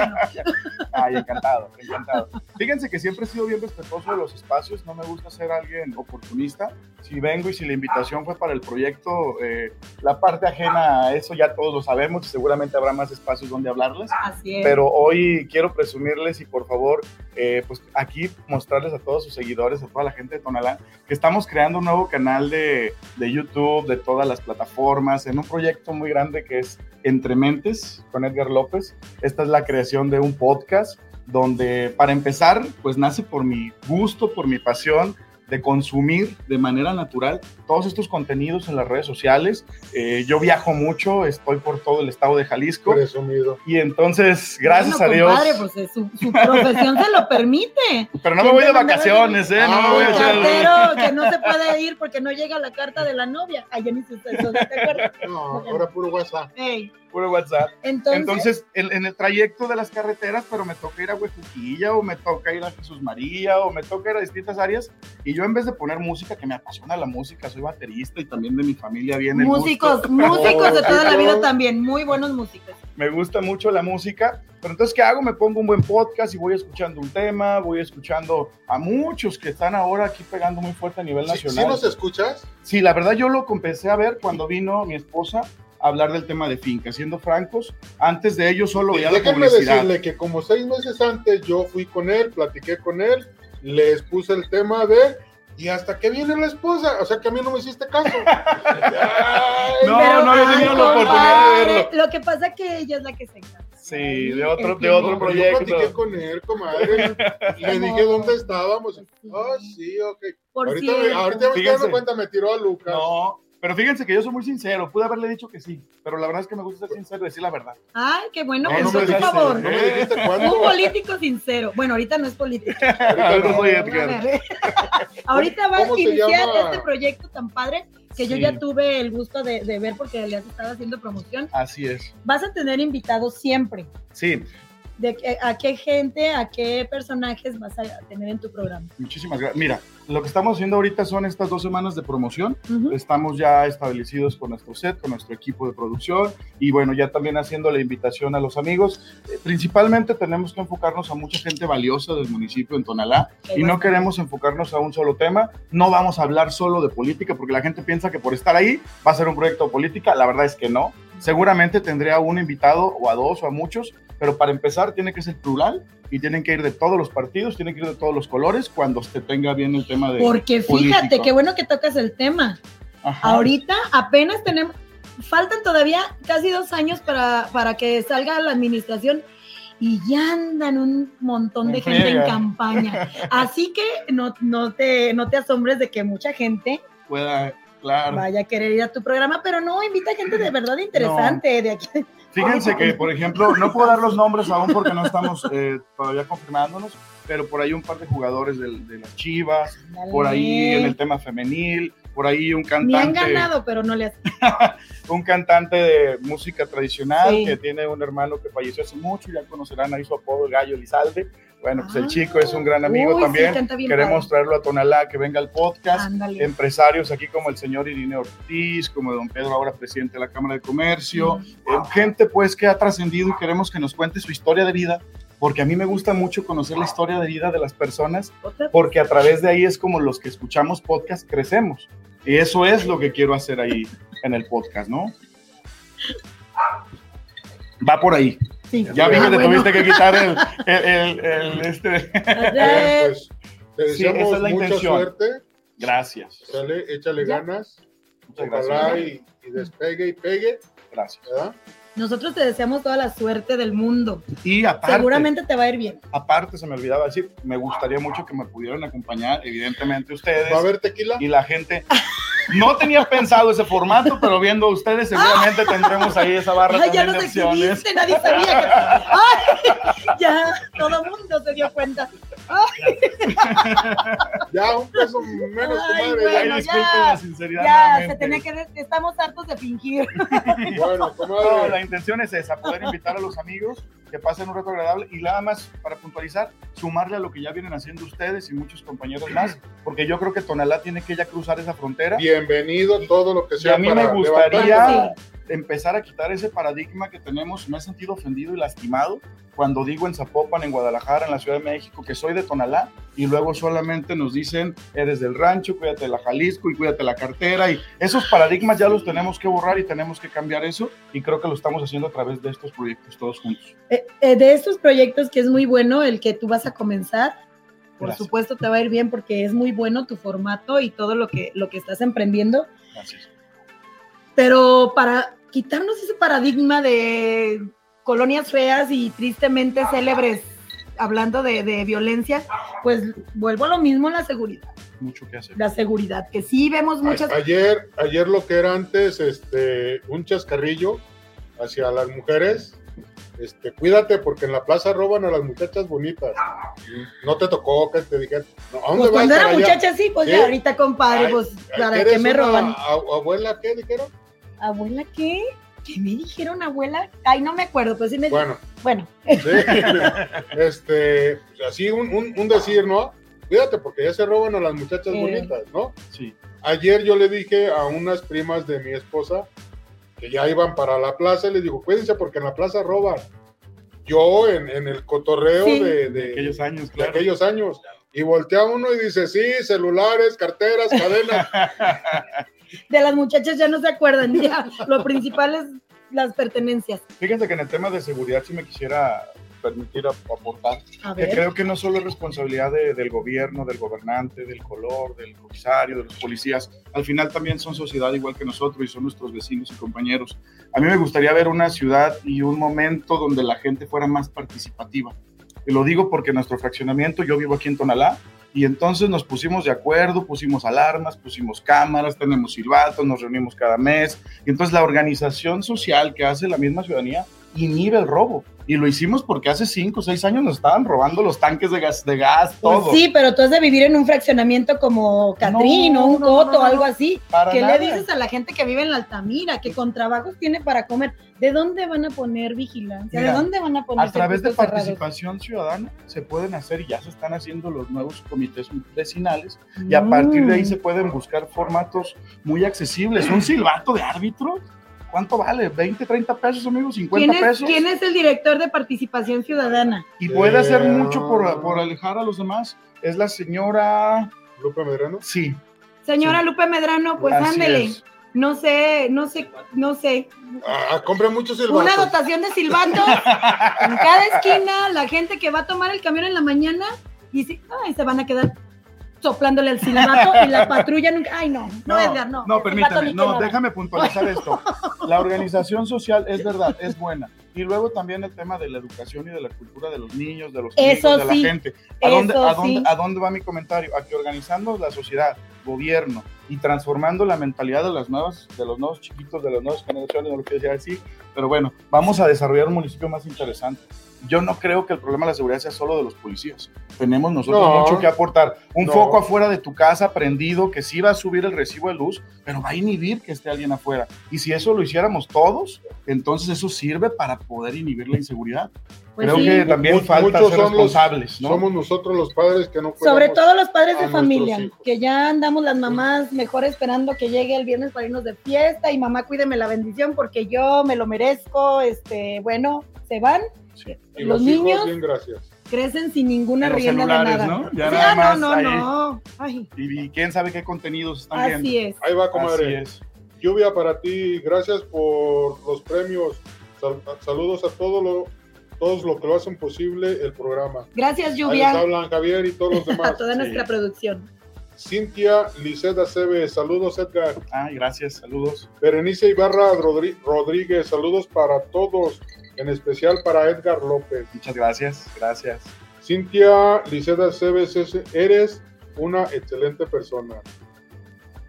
Ay, encantado, encantado. Fíjense que siempre he sido bien respetuoso de los espacios, no me gusta ser alguien oportunista. Si vengo y si la invitación fue para el proyecto, eh, la parte ajena a eso ya todos lo sabemos y seguramente habrá más espacios donde hablarles. Así es. Pero hoy quiero presumirles y por favor, eh, pues aquí mostrarles a todos sus seguidores, a toda la gente de Tonalá, que estamos creando un nuevo canal de, de YouTube, de todas las plataformas, en un proyecto muy grande que es Entre Mentes con Edgar López. Esta es la creación de un podcast donde para empezar, pues nace por mi gusto, por mi pasión de consumir de manera natural todos estos contenidos en las redes sociales. Eh, yo viajo mucho, estoy por todo el estado de Jalisco. Presumido. Y entonces, gracias a Dios. Compadre, pues eh, su, su, profesión se lo permite. Pero no me voy de vacaciones, ¿eh? No me voy a echar. que no se puede ir porque no llega la carta de la novia. Ayer ni se ¿te acuerdas? No, ahora puro WhatsApp. Hey puro WhatsApp. Entonces, en, el trayecto de las carreteras, pero me toca ir a Huejuquilla, o me toca ir a Jesús María, o me toca ir a distintas áreas, y yo en vez de poner música, que me apasiona la música, soy baterista y también de mi familia viene Músicos, músicos de toda la vida también, muy buenos músicos. Me gusta mucho la música, pero entonces, ¿qué hago? Me pongo un buen podcast y voy escuchando un tema, voy escuchando a muchos que están ahora aquí pegando muy fuerte a nivel nacional. ¿Sí, nos escuchas? Sí, la verdad yo lo empecé a ver cuando vino mi esposa hablar del tema de finca. Siendo francos, antes de ello solo veía la publicidad. decirle que como seis meses antes yo fui con él, platiqué con él, les puse el tema de y hasta que viene la esposa, o sea que a mí no me hiciste caso. no, no he tenido la oportunidad de verlo. Lo que pasa es que ella es la que se encarga. Sí, de otro, de otro proyecto. Yo platiqué con él, comadre. le dije dónde estábamos. Oh, sí, ok. ahorita, me, ahorita me dando cuenta, me tiró a Lucas. No, pero fíjense que yo soy muy sincero, pude haberle dicho que sí, pero la verdad es que me gusta ser sincero y decir la verdad. Ay, qué bueno, no, por favor. Un político sincero. Bueno, ahorita no es político. ahorita va a iniciar este proyecto tan padre que yo ya tuve el gusto de, de ver porque le has estado haciendo promoción. Así es. Vas a tener invitados siempre. Sí, de a qué gente, a qué personajes vas a tener en tu programa. Muchísimas gracias. Mira, lo que estamos haciendo ahorita son estas dos semanas de promoción. Estamos ya establecidos con nuestro set, con nuestro equipo de producción y bueno, ya también haciendo la invitación a los amigos. Eh, principalmente tenemos que enfocarnos a mucha gente valiosa del municipio en Tonalá y no queremos enfocarnos a un solo tema. No vamos a hablar solo de política porque la gente piensa que por estar ahí va a ser un proyecto de política. La verdad es que no. Seguramente tendría un invitado o a dos o a muchos, pero para empezar tiene que ser plural y tienen que ir de todos los partidos, tienen que ir de todos los colores cuando se tenga bien el tema de. Porque fíjate, qué bueno que tocas el tema. Ahorita apenas tenemos, faltan todavía casi dos años para, para que salga la administración y ya andan un montón de gente en campaña. Así que no, no, te, no te asombres de que mucha gente pueda Vaya a querer ir a tu programa, pero no, invita gente de verdad interesante de aquí. Fíjense que, por ejemplo, no puedo dar los nombres aún porque no estamos eh, todavía confirmándonos, pero por ahí un par de jugadores de, las Chivas, por ahí en el tema femenil, por ahí un cantante. Me han ganado, pero no le hace. un cantante de música tradicional que tiene un hermano que falleció hace mucho, ya conocerán ahí su apodo, el Gallo Elizalde. Bueno, pues el chico es un gran amigo también. Queremos traerlo a Tonalá, que venga al podcast. Empresarios aquí como el señor Irineo Ortiz, como don Pedro, ahora presidente de la Cámara de Comercio. Eh, gente pues que ha trascendido y queremos que nos cuente su historia de vida, porque a mí me gusta mucho conocer la historia de vida de las personas, porque a través de ahí es como los que escuchamos podcast crecemos. Y eso es lo que quiero hacer ahí en el podcast, ¿no? Va por ahí. Ya vi que te tuviste que quitar el, el, el, este. pues, te deseamos mucha suerte. Gracias. Sale, échale ganas. Ojalá y, y, despegue y pegue. Gracias. Nosotros te deseamos toda la suerte del mundo. Y aparte. Seguramente te va a ir bien. Aparte, se me olvidaba decir, me gustaría mucho que me pudieran acompañar, evidentemente ustedes. ¿Va a haber tequila? Y la gente. No tenía pensado ese formato, pero viendo a ustedes seguramente tendremos ahí esa barra Ay, ya nos exhibiste, nadie sabía que... Ay, ya, todo el mundo se dio cuenta. ya, un peso menos, Ay, comadre. Bueno, ya, la sinceridad. Ya, se tenía que. Estamos hartos de fingir. bueno, comadre. la intención es esa: poder invitar a los amigos que pasen un rato agradable y nada más para puntualizar, sumarle a lo que ya vienen haciendo ustedes y muchos compañeros más, porque yo creo que Tonalá tiene que ya cruzar esa frontera. Bienvenido todo lo que sea. Y a mí me gustaría empezar a quitar ese paradigma que tenemos. Me he sentido ofendido y lastimado cuando digo en Zapopan, en Guadalajara, en la Ciudad de México, que soy de Tonalá, y luego solamente nos dicen, eres del rancho, cuídate de la Jalisco y cuídate de la cartera. Y esos paradigmas ya los tenemos que borrar y tenemos que cambiar eso, y creo que lo estamos haciendo a través de estos proyectos todos juntos. Eh, eh, de estos proyectos que es muy bueno el que tú vas a comenzar, por supuesto te va a ir bien porque es muy bueno tu formato y todo lo que, lo que estás emprendiendo. Gracias. Pero para quitarnos ese paradigma de colonias feas y tristemente célebres hablando de, violencia, pues vuelvo a lo mismo la seguridad. Mucho que hacer. La seguridad, que sí vemos muchas. ayer, ayer lo que era antes, este, un chascarrillo hacia las mujeres. Este, cuídate porque en la plaza roban a las muchachas bonitas. No te tocó que te dijeran, ¿a dónde pues cuando era muchacha sí, pues ya ahorita compadre, pues para que me roban. ¿Abuela qué dijeron? ¿Abuela qué? ¿Qué me dijeron, abuela? Ay, no me acuerdo, pues sí me Bueno. Bueno. este, así un, un, decir, ¿no? Cuídate porque ya se roban a las muchachas eh. bonitas, ¿no? Sí. Ayer yo le dije a unas primas de mi esposa que ya iban para la plaza y les digo, cuídense porque en la plaza roban. Yo en, en el cotorreo de, de, aquellos años, claro. De aquellos años. Y voltea uno y dice, sí, celulares, carteras, cadenas. de las muchachas ya no se acuerdan, ya lo principal es las pertenencias. Fíjense que en el tema de seguridad sí me quisiera permitir aportar, que creo que no solo es responsabilidad del gobierno, del gobernante, del color, del comisario, de los policías, al final también son sociedad igual que nosotros y son nuestros vecinos y compañeros. A mí me gustaría ver una ciudad y un momento donde la gente fuera más participativa. Y lo digo porque nuestro fraccionamiento, yo vivo aquí en Tonalá, y entonces nos pusimos de acuerdo, pusimos alarmas, pusimos cámaras, tenemos silbatos, nos reunimos cada mes. Y entonces la organización social que hace la misma ciudadanía inhibe el robo. Y lo hicimos porque hace cinco o seis años nos estaban robando los tanques de gas, de gas pues todo. sí, pero tú has de vivir en un fraccionamiento como Catrín o un Coto o algo así. ¿Qué le dices a la gente que vive en la Altamira, que con trabajos tiene para comer? ¿De dónde van a poner vigilancia? ¿De dónde van a poner A través de participación ciudadana se pueden hacer y ya se están haciendo los nuevos comités vecinales y a partir de ahí se pueden buscar formatos muy accesibles. Un silbato de árbitros ¿Cuánto vale? ¿20, 30 pesos, amigos? ¿50 pesos? ¿Quién es el director de participación ciudadana? Y puede hacer mucho por, por alejar a los demás. Es la señora... Lupe Medrano. Sí. Señora Lupe Medrano, pues ándele. No sé, no sé, no sé. Ah, compre muchos silbatos. Una dotación de silbatos en cada esquina, la gente que va a tomar el camión en la mañana y sí, ay, se van a quedar soplándole el silbato y la patrulla nunca. Ay, no, no, Edgar, no. No, permítame, no, déjame puntualizar esto. La organización social es verdad, es buena. Y luego también el tema de la educación y de la cultura de los niños, de los niños, de la gente. ¿A dónde, a, dónde, ¿A dónde va mi comentario? A que organizando la sociedad, gobierno y transformando la mentalidad de las nuevas, de los nuevos chiquitos, de las nuevas generaciones, no lo quiero decir así, pero bueno, vamos a desarrollar un municipio más interesante yo no creo que el problema de la seguridad sea solo de los policías. Tenemos nosotros mucho que aportar. Un foco afuera de tu casa prendido que sí va a subir el recibo de luz, pero va a inhibir que esté alguien afuera. Y si eso lo hiciéramos todos, entonces eso sirve para poder inhibir la inseguridad. Pues creo que también falta ser responsables, Somos nosotros los padres que no Sobre todo los padres de familia, que ya andamos las mamás mejor esperando que llegue el viernes para irnos de fiesta y mamá cuídeme la bendición porque yo me lo merezco, este, bueno, se van los, niños crecen sin ninguna rienda de nada. ¿no? Ya nada más no, no, no. Y, quién sabe qué contenidos están Así viendo. Es. Ahí va, comadre. Lluvia para ti, gracias por los premios. Saludos a todos los todos los que lo hacen posible el programa. Gracias, Lluvia. Ahí hablan Javier y todos los demás. a toda nuestra producción. Cintia Liceda Cebe, saludos Edgar. Ay, gracias, saludos. Berenice Ibarra Rodríguez, saludos para todos en especial para Edgar López. Muchas gracias, gracias. Cintia Liceda Cebes, eres una excelente persona.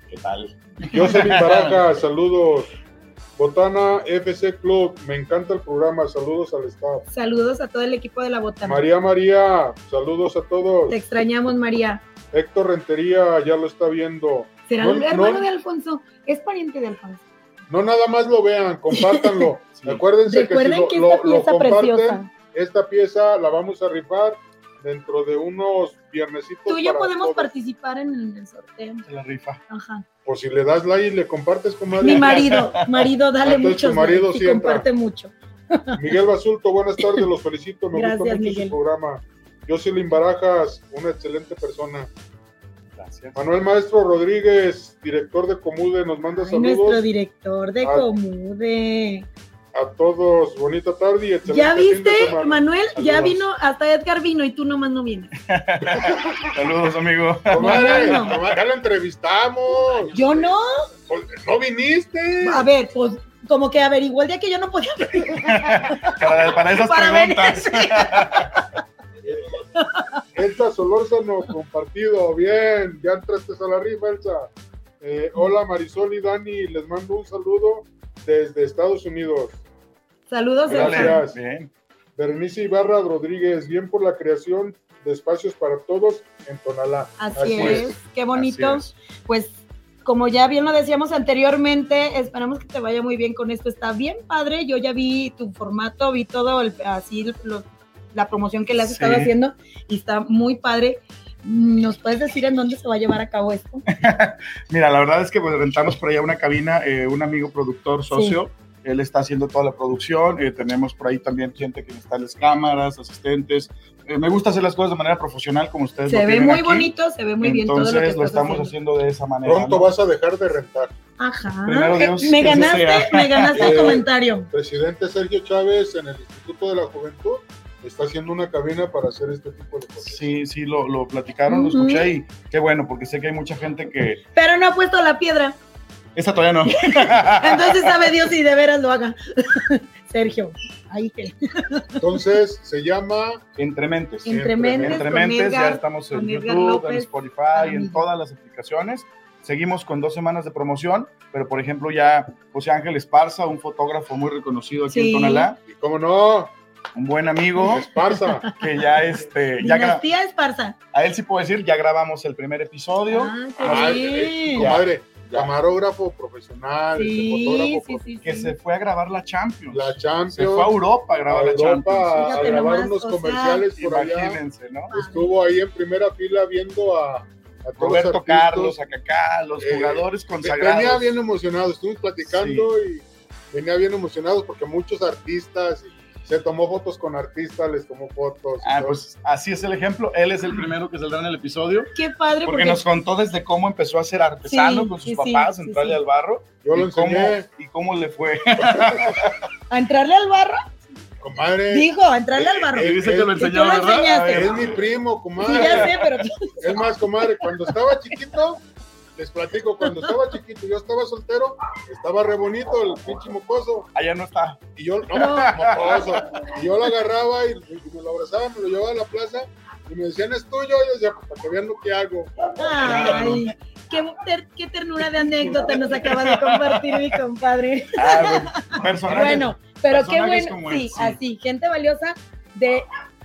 ¿Qué tal? Jocelyn Baraja, saludos. Botana FC Club, me encanta el programa, saludos al staff. Saludos a todo el equipo de la Botana. María María, saludos a todos. Te extrañamos, María. Héctor Rentería ya lo está viendo. ¿Será el hermano de Alfonso? ¿Es pariente de Alfonso? No nada más lo vean, compártanlo. Acuérdense que si lo, lo, comparten, esta pieza la vamos a rifar dentro de unos viernesitos. Tú y yo podemos participar en el sorteo. En la rifa. Ajá. O si le das like y le compartes, comadre. Mi marido, marido, dale mucho. marido sí comparte mucho. Miguel Basulto, buenas tardes, los felicito, me gusta mucho su programa. Jocelyn Barajas, una excelente persona. Gracias. Manuel Maestro Rodríguez, director de Comude, nos manda saludos. Nuestro director de Comude a todos bonita tarde y excelente ¿Ya viste, Manuel? Ya vino, hasta Edgar vino y tú nomás no vienes. Saludos, amigo. ya lo entrevistamos. Yo no. Pues, no viniste. A ver, pues como que averiguó el día que yo no podía venir. para, para esas preguntas. Elsa Solórzano, compartido. Bien, ya entraste a la rifa, Elsa. Eh, hola Marisol y Dani, les mando un saludo desde Estados Unidos. Saludos, Gracias. Bien. Berenice Ibarra Rodríguez, bien por la creación de espacios para todos en Tonalá. Así, es. qué bonito. Pues como ya bien lo decíamos anteriormente, esperamos que te vaya muy bien con esto. Está bien padre, yo ya vi tu formato, vi todo el, así la promoción que le has estado haciendo y está muy padre. ¿Nos puedes decir en dónde se va a llevar a cabo esto? Mira, la verdad es que pues, rentamos por allá una cabina, eh, un amigo productor, socio, él está haciendo toda la producción, eh, tenemos por ahí también gente que está en las cámaras, asistentes. Eh, me gusta hacer las cosas de manera profesional, como ustedes Se ve muy bonito, se ve muy bien todo lo que lo estamos haciendo. de esa manera. Pronto vas a dejar de rentar. Ajá. Eh, me ganaste, me ganaste el comentario. Presidente Sergio Chávez en el Instituto de la Juventud está haciendo una cabina para hacer este tipo de cosas. Sí, sí, lo, lo platicaron, lo escuché y qué bueno, porque sé que hay mucha gente que... Pero no ha puesto la piedra. Esa todavía no. Entonces sabe Dios si de veras lo haga. Sergio, ahí que. Entonces se llama Entre Mentes. Entre Mentes, ya estamos en YouTube, en Spotify, en todas las aplicaciones. Seguimos con dos semanas de promoción, pero por ejemplo ya José Ángel Esparza, un fotógrafo muy reconocido aquí en Tonalá. ¿Y cómo no? Un buen amigo. Esparza. Que ya este. Ya Dinastía Esparza. A él sí puedo decir, ya grabamos el primer episodio. Ah, qué Comadre, camarógrafo profesional, sí, fotógrafo sí, sí, que se fue a grabar la Champions. La Champions. Se fue a Europa a grabar la Champions. A, grabar unos comerciales por allá. ¿no? Estuvo ahí en primera fila viendo a, a Roberto Carlos, a Kaká, los eh, jugadores consagrados. Venía bien emocionado, estuvimos platicando y venía bien emocionado porque muchos artistas se tomó fotos con artistas, les tomó fotos. Ah, pues así es el ejemplo. Él es el primero que saldrá en el episodio. Qué padre. Porque, nos contó desde cómo empezó a ser artesano con sus papás, entrarle al barro. Yo lo enseñé. y cómo le fue. ¿A entrarle al barro? Comadre. Dijo, a entrarle al barro. Y dice que lo enseñó, ¿verdad? Es mi primo, comadre. Sí, ya sé, pero... Es más, comadre, cuando estaba chiquito, les platico, cuando estaba chiquito, yo estaba soltero, estaba re bonito el pinche mocoso. Allá no está. Y yo, no, mocoso. Y yo lo agarraba y, me lo abrazaba, me lo llevaba a la plaza y me decían, es tuyo. Y yo decía, pues, para que vean lo que hago. Ay, qué, qué, ternura de anécdota nos acaba de compartir mi compadre. Ah, bueno, bueno, pero qué bueno, sí, así, gente valiosa de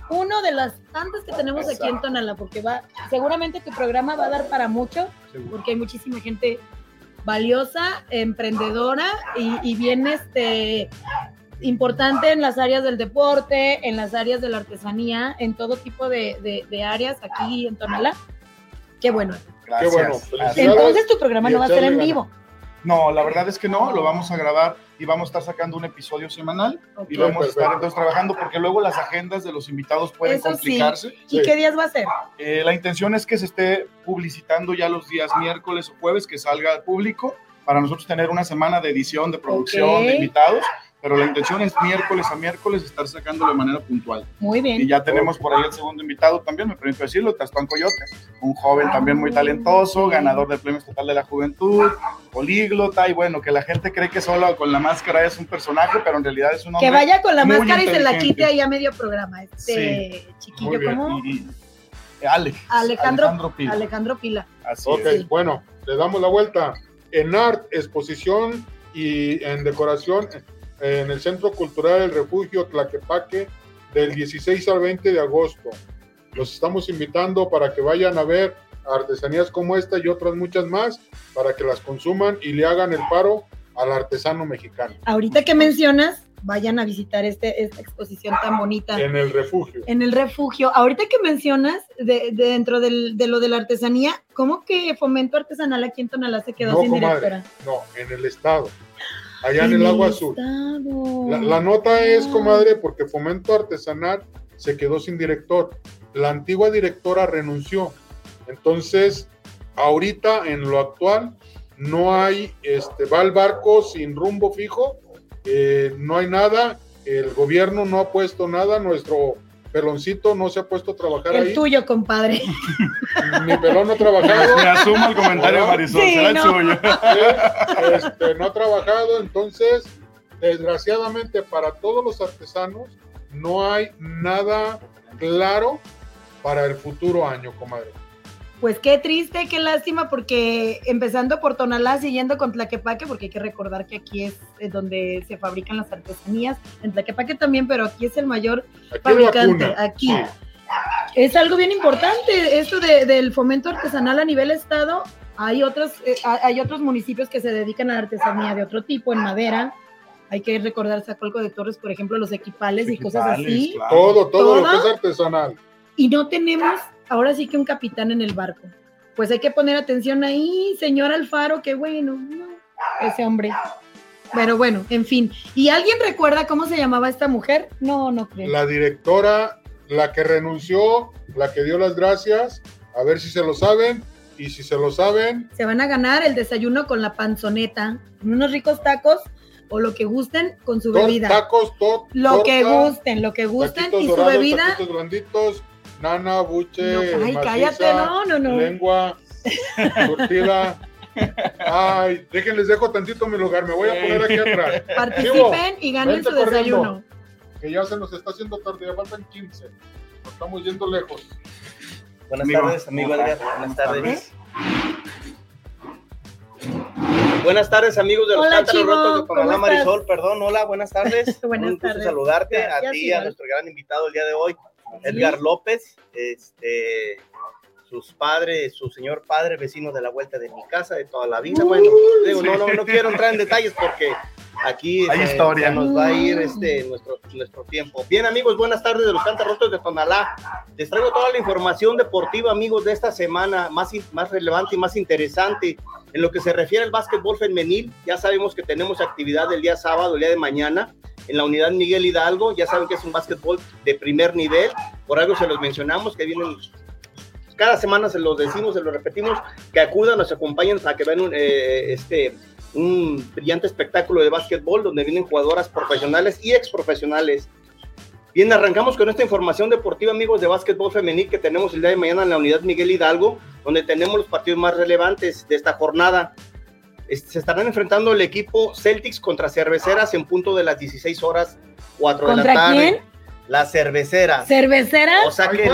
uno de las tantas que tenemos aquí en Tonala, porque va, seguramente tu programa va a dar para mucho, porque hay muchísima gente valiosa, emprendedora y, bien este importante en las áreas del deporte, en las áreas de la artesanía, en todo tipo de, áreas aquí en Tonala. Qué bueno. Qué bueno. Entonces tu programa no va a ser en vivo. No, la verdad es que no, lo vamos a grabar y vamos a estar sacando un episodio semanal y vamos a estar entonces trabajando porque luego las agendas de los invitados pueden complicarse. ¿Y qué días va a ser? Eh, la intención es que se esté publicitando ya los días miércoles o jueves que salga al público para nosotros tener una semana de edición, de producción, de invitados pero la intención es miércoles a miércoles estar sacándolo de manera puntual. Muy bien. Y ya tenemos por ahí el segundo invitado también, me permito decirlo, Tastón Coyote, un joven también muy talentoso, ganador del Premio Estatal de la Juventud, políglota, y bueno, que la gente cree que solo con la máscara es un personaje, pero en realidad es un hombre Que vaya con la máscara y se la quite ahí a medio programa, este chiquillo, ¿cómo? Alex, Alejandro, Pila. Alejandro Pila. Así ok, bueno, le damos la vuelta. En Art, exposición y en decoración en el Centro Cultural El Refugio Tlaquepaque del 16 al 20 de agosto. Los estamos invitando para que vayan a ver artesanías como esta y otras muchas más para que las consuman y le hagan el paro al artesano mexicano. Ahorita que mencionas, vayan a visitar este, esta exposición tan bonita. En el refugio. En el refugio. Ahorita que mencionas, de, dentro del, de lo de la artesanía, ¿cómo que Fomento Artesanal aquí en Tonalá se quedó sin directora? No, en el Estado. Allá en, el, Agua Azul. La, nota es, comadre, porque Fomento Artesanal se quedó sin director. La antigua directora renunció. Entonces, ahorita en lo actual, no hay, este, va el barco sin rumbo fijo, eh, no hay nada, el gobierno no ha puesto nada, nuestro peloncito no se ha puesto a trabajar el ahí. El tuyo, compadre. Mi pelón no ha trabajado. Me asumo el comentario, Marisol, será el suyo. Este, no ha trabajado, entonces, desgraciadamente para todos los artesanos, no hay nada claro para el futuro año, comadre. Pues qué triste, qué lástima, porque empezando por Tonalá, siguiendo con Tlaquepaque, porque hay que recordar que aquí es, donde se fabrican las artesanías, en Tlaquepaque también, pero aquí es el mayor fabricante, aquí. Es algo bien importante esto del fomento artesanal a nivel estado. Hay otros, eh, hay otros municipios que se dedican a la artesanía de otro tipo, en madera, hay que recordar Zacolco de Torres, por ejemplo, los equipales, y cosas así. Todo, todo lo que es artesanal. Y no tenemos ahora sí que un capitán en el barco. Pues hay que poner atención ahí, señor Alfaro, qué bueno, ese hombre. Pero bueno, en fin. ¿Y alguien recuerda cómo se llamaba esta mujer? No, no creo. La directora, la que renunció, la que dio las gracias, a ver si se lo saben. Y si se lo saben. Se van a ganar el desayuno con la panzoneta, unos ricos tacos o lo que gusten con su bebida. Tacos, tot, Lo que gusten, lo que gusten y su bebida. Taquitos nana, buche, ay, cállate, no, no, no. lengua, surtida. Ay, déjenles dejo tantito mi lugar, me voy a poner aquí atrás. Participen y ganen su desayuno. Que ya se nos está haciendo tarde, ya faltan 15. Nos estamos yendo lejos. Buenas tardes, amigo Edgar. Buenas tardes. Buenas tardes, amigos de los hola, Cántaros Rotos de Panamá Marisol. Perdón, hola, buenas tardes. buenas Un tardes. saludarte a ti y a nuestro gran invitado el día de hoy. Edgar López, este, sus padres, su señor padre, vecino de la vuelta de mi casa de toda la vida. Bueno, digo, no, no, no quiero entrar en detalles porque aquí Hay historia. nos va a ir este, nuestro, nuestro tiempo. Bien, amigos, buenas tardes de los Rotos de Tonalá. Les traigo toda la información deportiva, amigos, de esta semana más, más relevante y más interesante. En lo que se refiere al básquetbol femenil, ya sabemos que tenemos actividad el día sábado, el día de mañana en la unidad Miguel Hidalgo. Ya saben que es un básquetbol de primer nivel, por algo se los mencionamos, que vienen, cada semana se los decimos, se los repetimos, que acudan, nos acompañen para que vean un, eh, este, un brillante espectáculo de básquetbol donde vienen jugadoras profesionales y ex profesionales. Bien, arrancamos con esta información deportiva, amigos, de básquetbol femenil que tenemos el día de mañana en la unidad Miguel Hidalgo, donde tenemos los partidos más relevantes de esta jornada se estarán enfrentando el equipo Celtics contra Cerveceras en punto de las 16 horas 4 de la tarde. ¿Quién? La cervecera. ¿Cervecera? O sea que.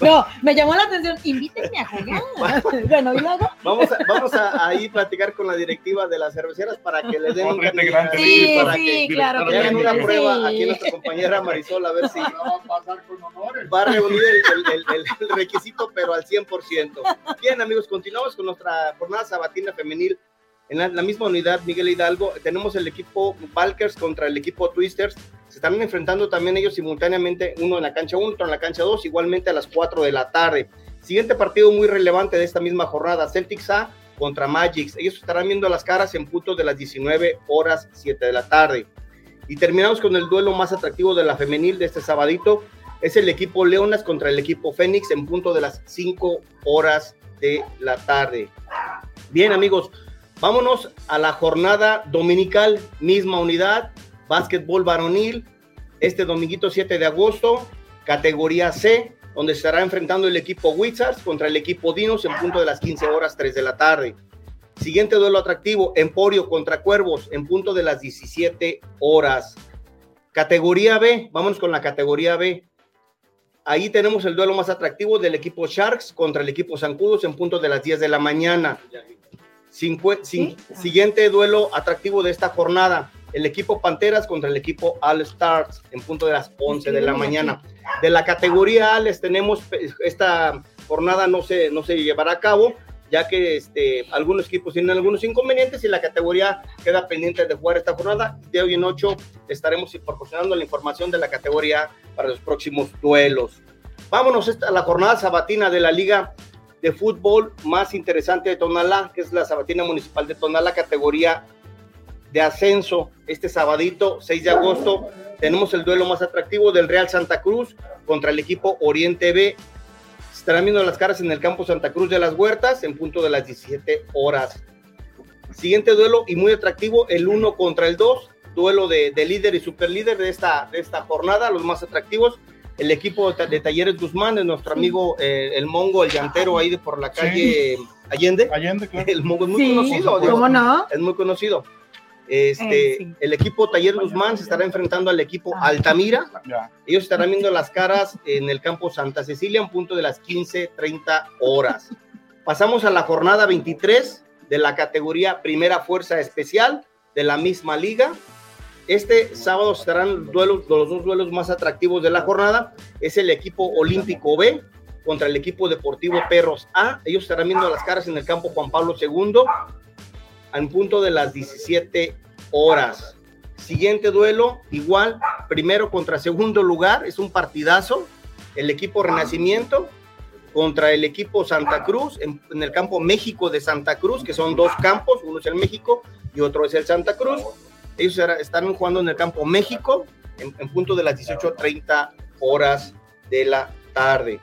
no, me llamó la atención. Invítenme a jugar. bueno, y luego. Vamos a, vamos a ahí platicar con la directiva de las cerveceras para que le den un Sí, para sí, que, claro. Que hagan una prueba aquí nuestra compañera Marisol a ver si va a reunir el, el requisito, pero al 100%. Bien, amigos, continuamos con nuestra jornada sabatina femenil en la, misma unidad, Miguel Hidalgo, tenemos el equipo Valkers contra el equipo Twisters. Se están enfrentando también ellos simultáneamente, uno en la cancha 1, otro en la cancha 2, igualmente a las 4 de la tarde. Siguiente partido muy relevante de esta misma jornada, Celtics A contra Magics. Ellos estarán viendo las caras en punto de las 19 horas 7 de la tarde. Y terminamos con el duelo más atractivo de la femenil de este sabadito. Es el equipo Leonas contra el equipo Fénix en punto de las 5 horas de la tarde. Bien amigos, Vámonos a la jornada dominical, misma unidad, básquetbol varonil, este dominguito 7 de agosto, categoría C, donde estará enfrentando el equipo Wizards contra el equipo Dinos en punto de las 15 horas 3 de la tarde. Siguiente duelo atractivo, Emporio contra Cuervos en punto de las 17 horas. Categoría B, vamos con la categoría B. Ahí tenemos el duelo más atractivo del equipo Sharks contra el equipo Zancudos en punto de las 10 de la mañana. Siguiente duelo atractivo de esta jornada. El equipo Panteras contra el equipo All Stars en punto de las 11 de la mañana. De la categoría A les tenemos esta jornada no se, no se llevará a cabo ya que este, algunos equipos tienen algunos inconvenientes y la categoría queda pendiente de jugar esta jornada. De hoy en ocho estaremos proporcionando la información de la categoría para los próximos duelos. Vámonos a la jornada sabatina de la Liga de Fútbol más interesante de Tonalá, que es la sabatina municipal de Tonalá, categoría de ascenso. Este sabadito, 6 de agosto, tenemos el duelo más atractivo del Real Santa Cruz contra el equipo Oriente B estarán viendo las caras en el campo Santa Cruz de las Huertas en punto de las 17 horas. Siguiente duelo y muy atractivo, el 1 contra el 2, duelo de, líder y superlíder de esta, de esta jornada, los más atractivos. El equipo de, Talleres Guzmán, de nuestro amigo eh, el Mongo, el llantero ahí de por la calle Allende. Allende, claro. El Mongo es muy conocido. ¿Cómo no? Es muy conocido. Este, eh, El equipo Taller Guzmán se estará enfrentando al equipo ah. Altamira. Ellos estarán viendo las caras en el campo Santa Cecilia en punto de las 15:30 horas. Pasamos a la jornada 23 de la categoría Primera Fuerza Especial de la misma liga. Este sábado duelos, los dos duelos más atractivos de la jornada. Es el equipo Olímpico B contra el equipo Deportivo Perros A. Ellos estarán viendo las caras en el campo Juan Pablo II en punto de las 17 horas. Siguiente duelo, igual, primero contra segundo lugar, es un partidazo. El equipo Renacimiento contra el equipo Santa Cruz en, el campo México de Santa Cruz, que son dos campos, uno es el México y otro es el Santa Cruz. Ellos están jugando en el campo México en, en punto de las 18.30 horas de la tarde.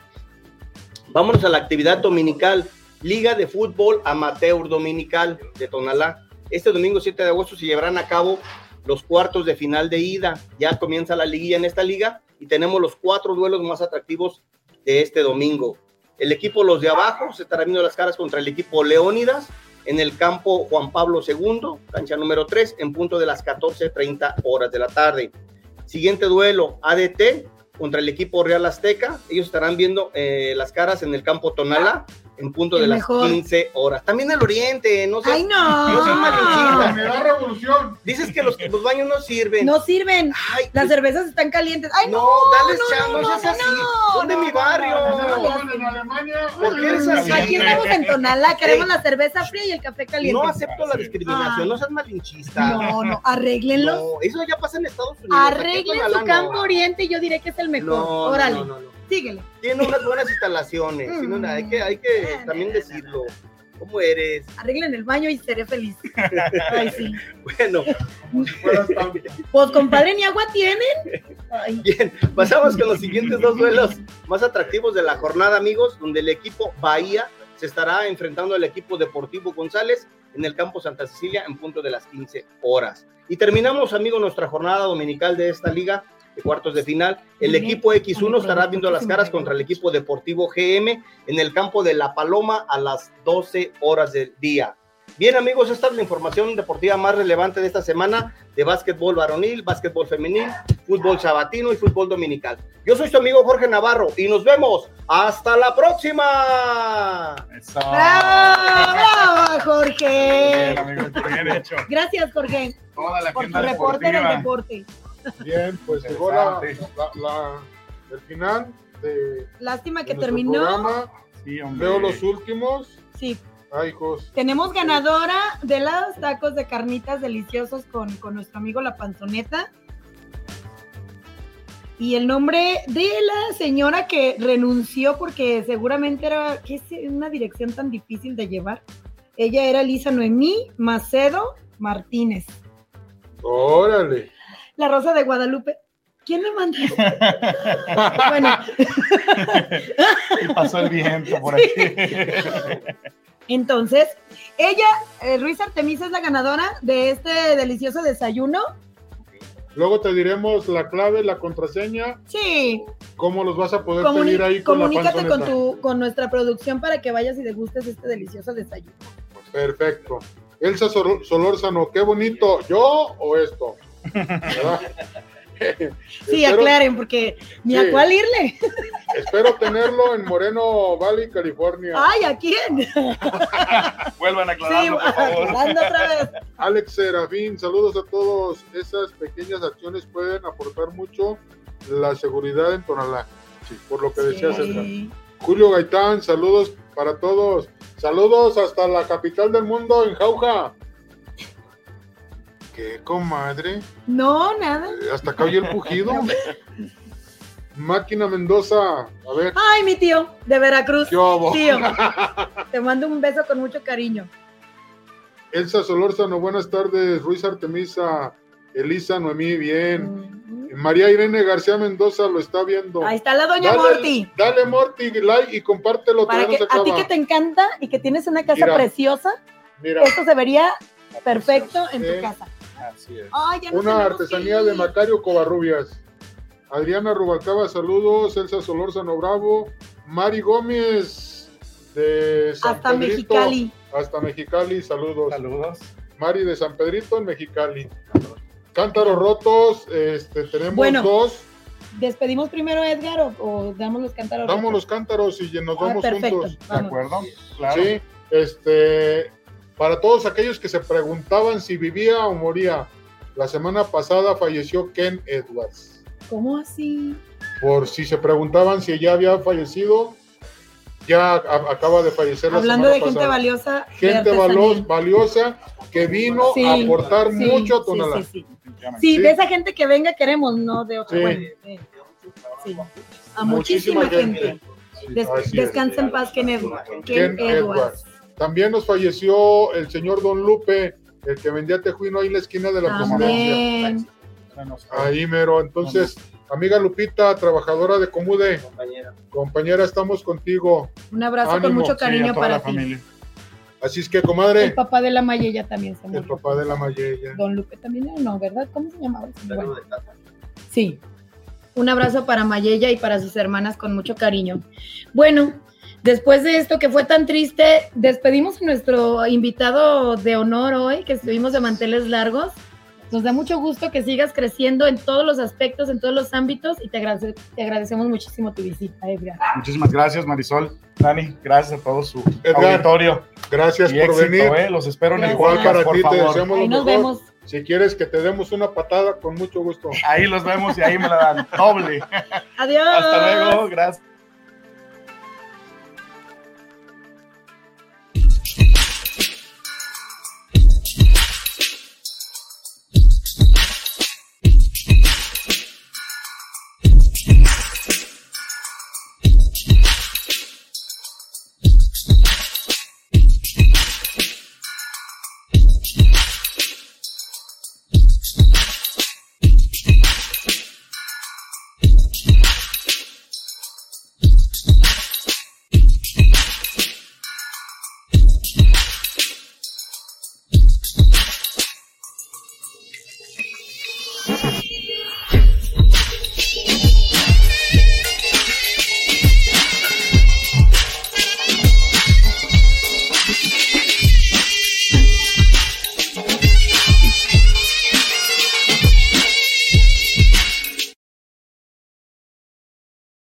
Vámonos a la actividad dominical. Liga de Fútbol Amateur Dominical de Tonalá. Este domingo 7 de agosto se llevarán a cabo los cuartos de final de ida. Ya comienza la liguilla en esta liga y tenemos los cuatro duelos más atractivos de este domingo. El equipo Los de Abajo se estará viendo las caras contra el equipo Leónidas en el campo Juan Pablo II, cancha número 3, en punto de las 14.30 horas de la tarde. Siguiente duelo, ADT contra el equipo Real Azteca. Ellos estarán viendo eh, las caras en el campo Tonala en punto de las 15 horas. También el oriente, no sé. Ay, no. No Me da revolución. Dices que los, los baños no sirven. No sirven. Ay, Las cervezas están calientes. Ay, no. No, dale no, no, seas así. ¿Dónde mi barrio? En Alemania. ¿Por qué eres así? Aquí estamos en Tonala, queremos la cerveza fría y el café caliente. No acepto la discriminación, no seas malinchista. No, no, arréglenlo. No, eso ya pasa en Estados Unidos. Arreglen su campo oriente y yo diré que es el mejor. Órale. No, no, no. Tiene unas buenas instalaciones, hay que, hay que también decirlo. ¿Cómo eres? Arreglen el baño y seré feliz. Ay, sí. Bueno. Pues compadre, ni agua tienen. Bien, pasamos con los siguientes dos duelos más atractivos de la jornada, amigos, donde el equipo Bahía se estará enfrentando al equipo Deportivo González en el campo Santa Cecilia en punto de las 15 horas. Y terminamos, amigos, nuestra jornada dominical de esta liga de cuartos de final. El equipo X1 estará viendo las caras contra el equipo Deportivo GM en el campo de La Paloma a las 12 horas del día. Bien amigos, esta es la información deportiva más relevante de esta semana de básquetbol varonil, básquetbol femenil, fútbol sabatino y fútbol dominical. Yo soy su amigo Jorge Navarro y nos vemos hasta la próxima. ¡Bravo, Jorge! Gracias, Jorge. por tu reporte del deporte. Bien, pues llegó la, el final de. Lástima que terminó. Veo los últimos. Sí. Ay, hijos. Tenemos ganadora de los tacos de carnitas deliciosos con, con nuestro amigo La Panzoneta. Y el nombre de la señora que renunció porque seguramente era ¿qué es una dirección tan difícil de llevar. Ella era Lisa Noemí Macedo Martínez. Órale. La Rosa de Guadalupe. ¿Quién me mandó? bueno. pasó el viento por aquí. Entonces, ella, eh, Ruiz Artemisa, es la ganadora de este delicioso desayuno. Luego te diremos la clave, la contraseña. Sí. ¿Cómo los vas a poder pedir ahí con Comunícate con, tu, con nuestra producción para que vayas y degustes este delicioso desayuno. Perfecto. Elsa Solórzano, qué bonito. ¿Yo o esto? sí, aclaren, porque ni a cuál irle. Espero tenerlo en Moreno Valley, California. Ay, ¿a quién? Vuelvan a aclararlo, por favor. otra vez. Alex Serafín, saludos a todos. Esas pequeñas acciones pueden aportar mucho la seguridad en Tonalá. Sí, por lo que decía César. Julio Gaitán, saludos para todos. Saludos hasta la capital del mundo, en Jauja. ¿Qué, comadre? No, nada. Eh, hasta acá oye el pujido. Máquina Mendoza, a ver. Ay, mi tío, de Veracruz. Tío, te mando un beso con mucho cariño. Elsa Solórzano, buenas tardes. Ruiz Artemisa, Elisa Noemí, bien. María Irene García Mendoza lo está viendo. Ahí está la doña Morty. Dale Morty, like y compártelo. Para que, a ti que te encanta y que tienes una casa preciosa, esto se vería perfecto en tu casa. Así es. una artesanía de Macario Covarrubias. Adriana Rubalcaba, saludos. Elsa Solórzano Bravo. Mari Gómez de San Hasta Mexicali. Hasta Mexicali, saludos. Saludos. Mari de San Pedrito en Mexicali. Cántaros rotos, este, tenemos dos. ¿Despedimos primero a Edgar o, damos los cántaros Damos los cántaros y nos ah, vamos juntos. ¿De acuerdo? Claro. Sí, este, para todos aquellos que se preguntaban si vivía o moría, la semana pasada falleció Ken Edwards. ¿Cómo así? Por si se preguntaban si ya había fallecido, ya acaba de fallecer Hablando de gente valiosa. Gente valiosa que vino a aportar mucho a Tonalá. Sí, de esa gente que venga queremos, no de otra. Bueno, a muchísima, gente. descansa en paz, Ken, Edwards. También nos falleció el señor Don Lupe, el que vendía tejuino ahí en la esquina de la presidencia. Ahí mero. Entonces, amiga Lupita, trabajadora de Comude. Compañera. Compañera, estamos contigo. Un abrazo con mucho cariño para ti. Familia. Así es que, comadre. El papá de la Mayella también se murió. El papá de la Mayella. Don Lupe también, no, ¿verdad? ¿Cómo se llamaba? Sí. Un abrazo para Mayella y para sus hermanas con mucho cariño. Bueno, después de esto que fue tan triste, despedimos a nuestro invitado de honor hoy, que estuvimos de manteles largos. Nos da mucho gusto que sigas creciendo en todos los aspectos, en todos los ámbitos y te, agradecemos muchísimo tu visita, Edgar. Muchísimas gracias, Marisol. Dani, gracias a todo su auditorio. Gracias por venir. Eh, los espero en el Igual para ti, te deseamos lo nos Vemos. Si quieres que te demos una patada, con mucho gusto. Ahí los vemos y ahí me la dan doble. Adiós. Hasta luego, gracias.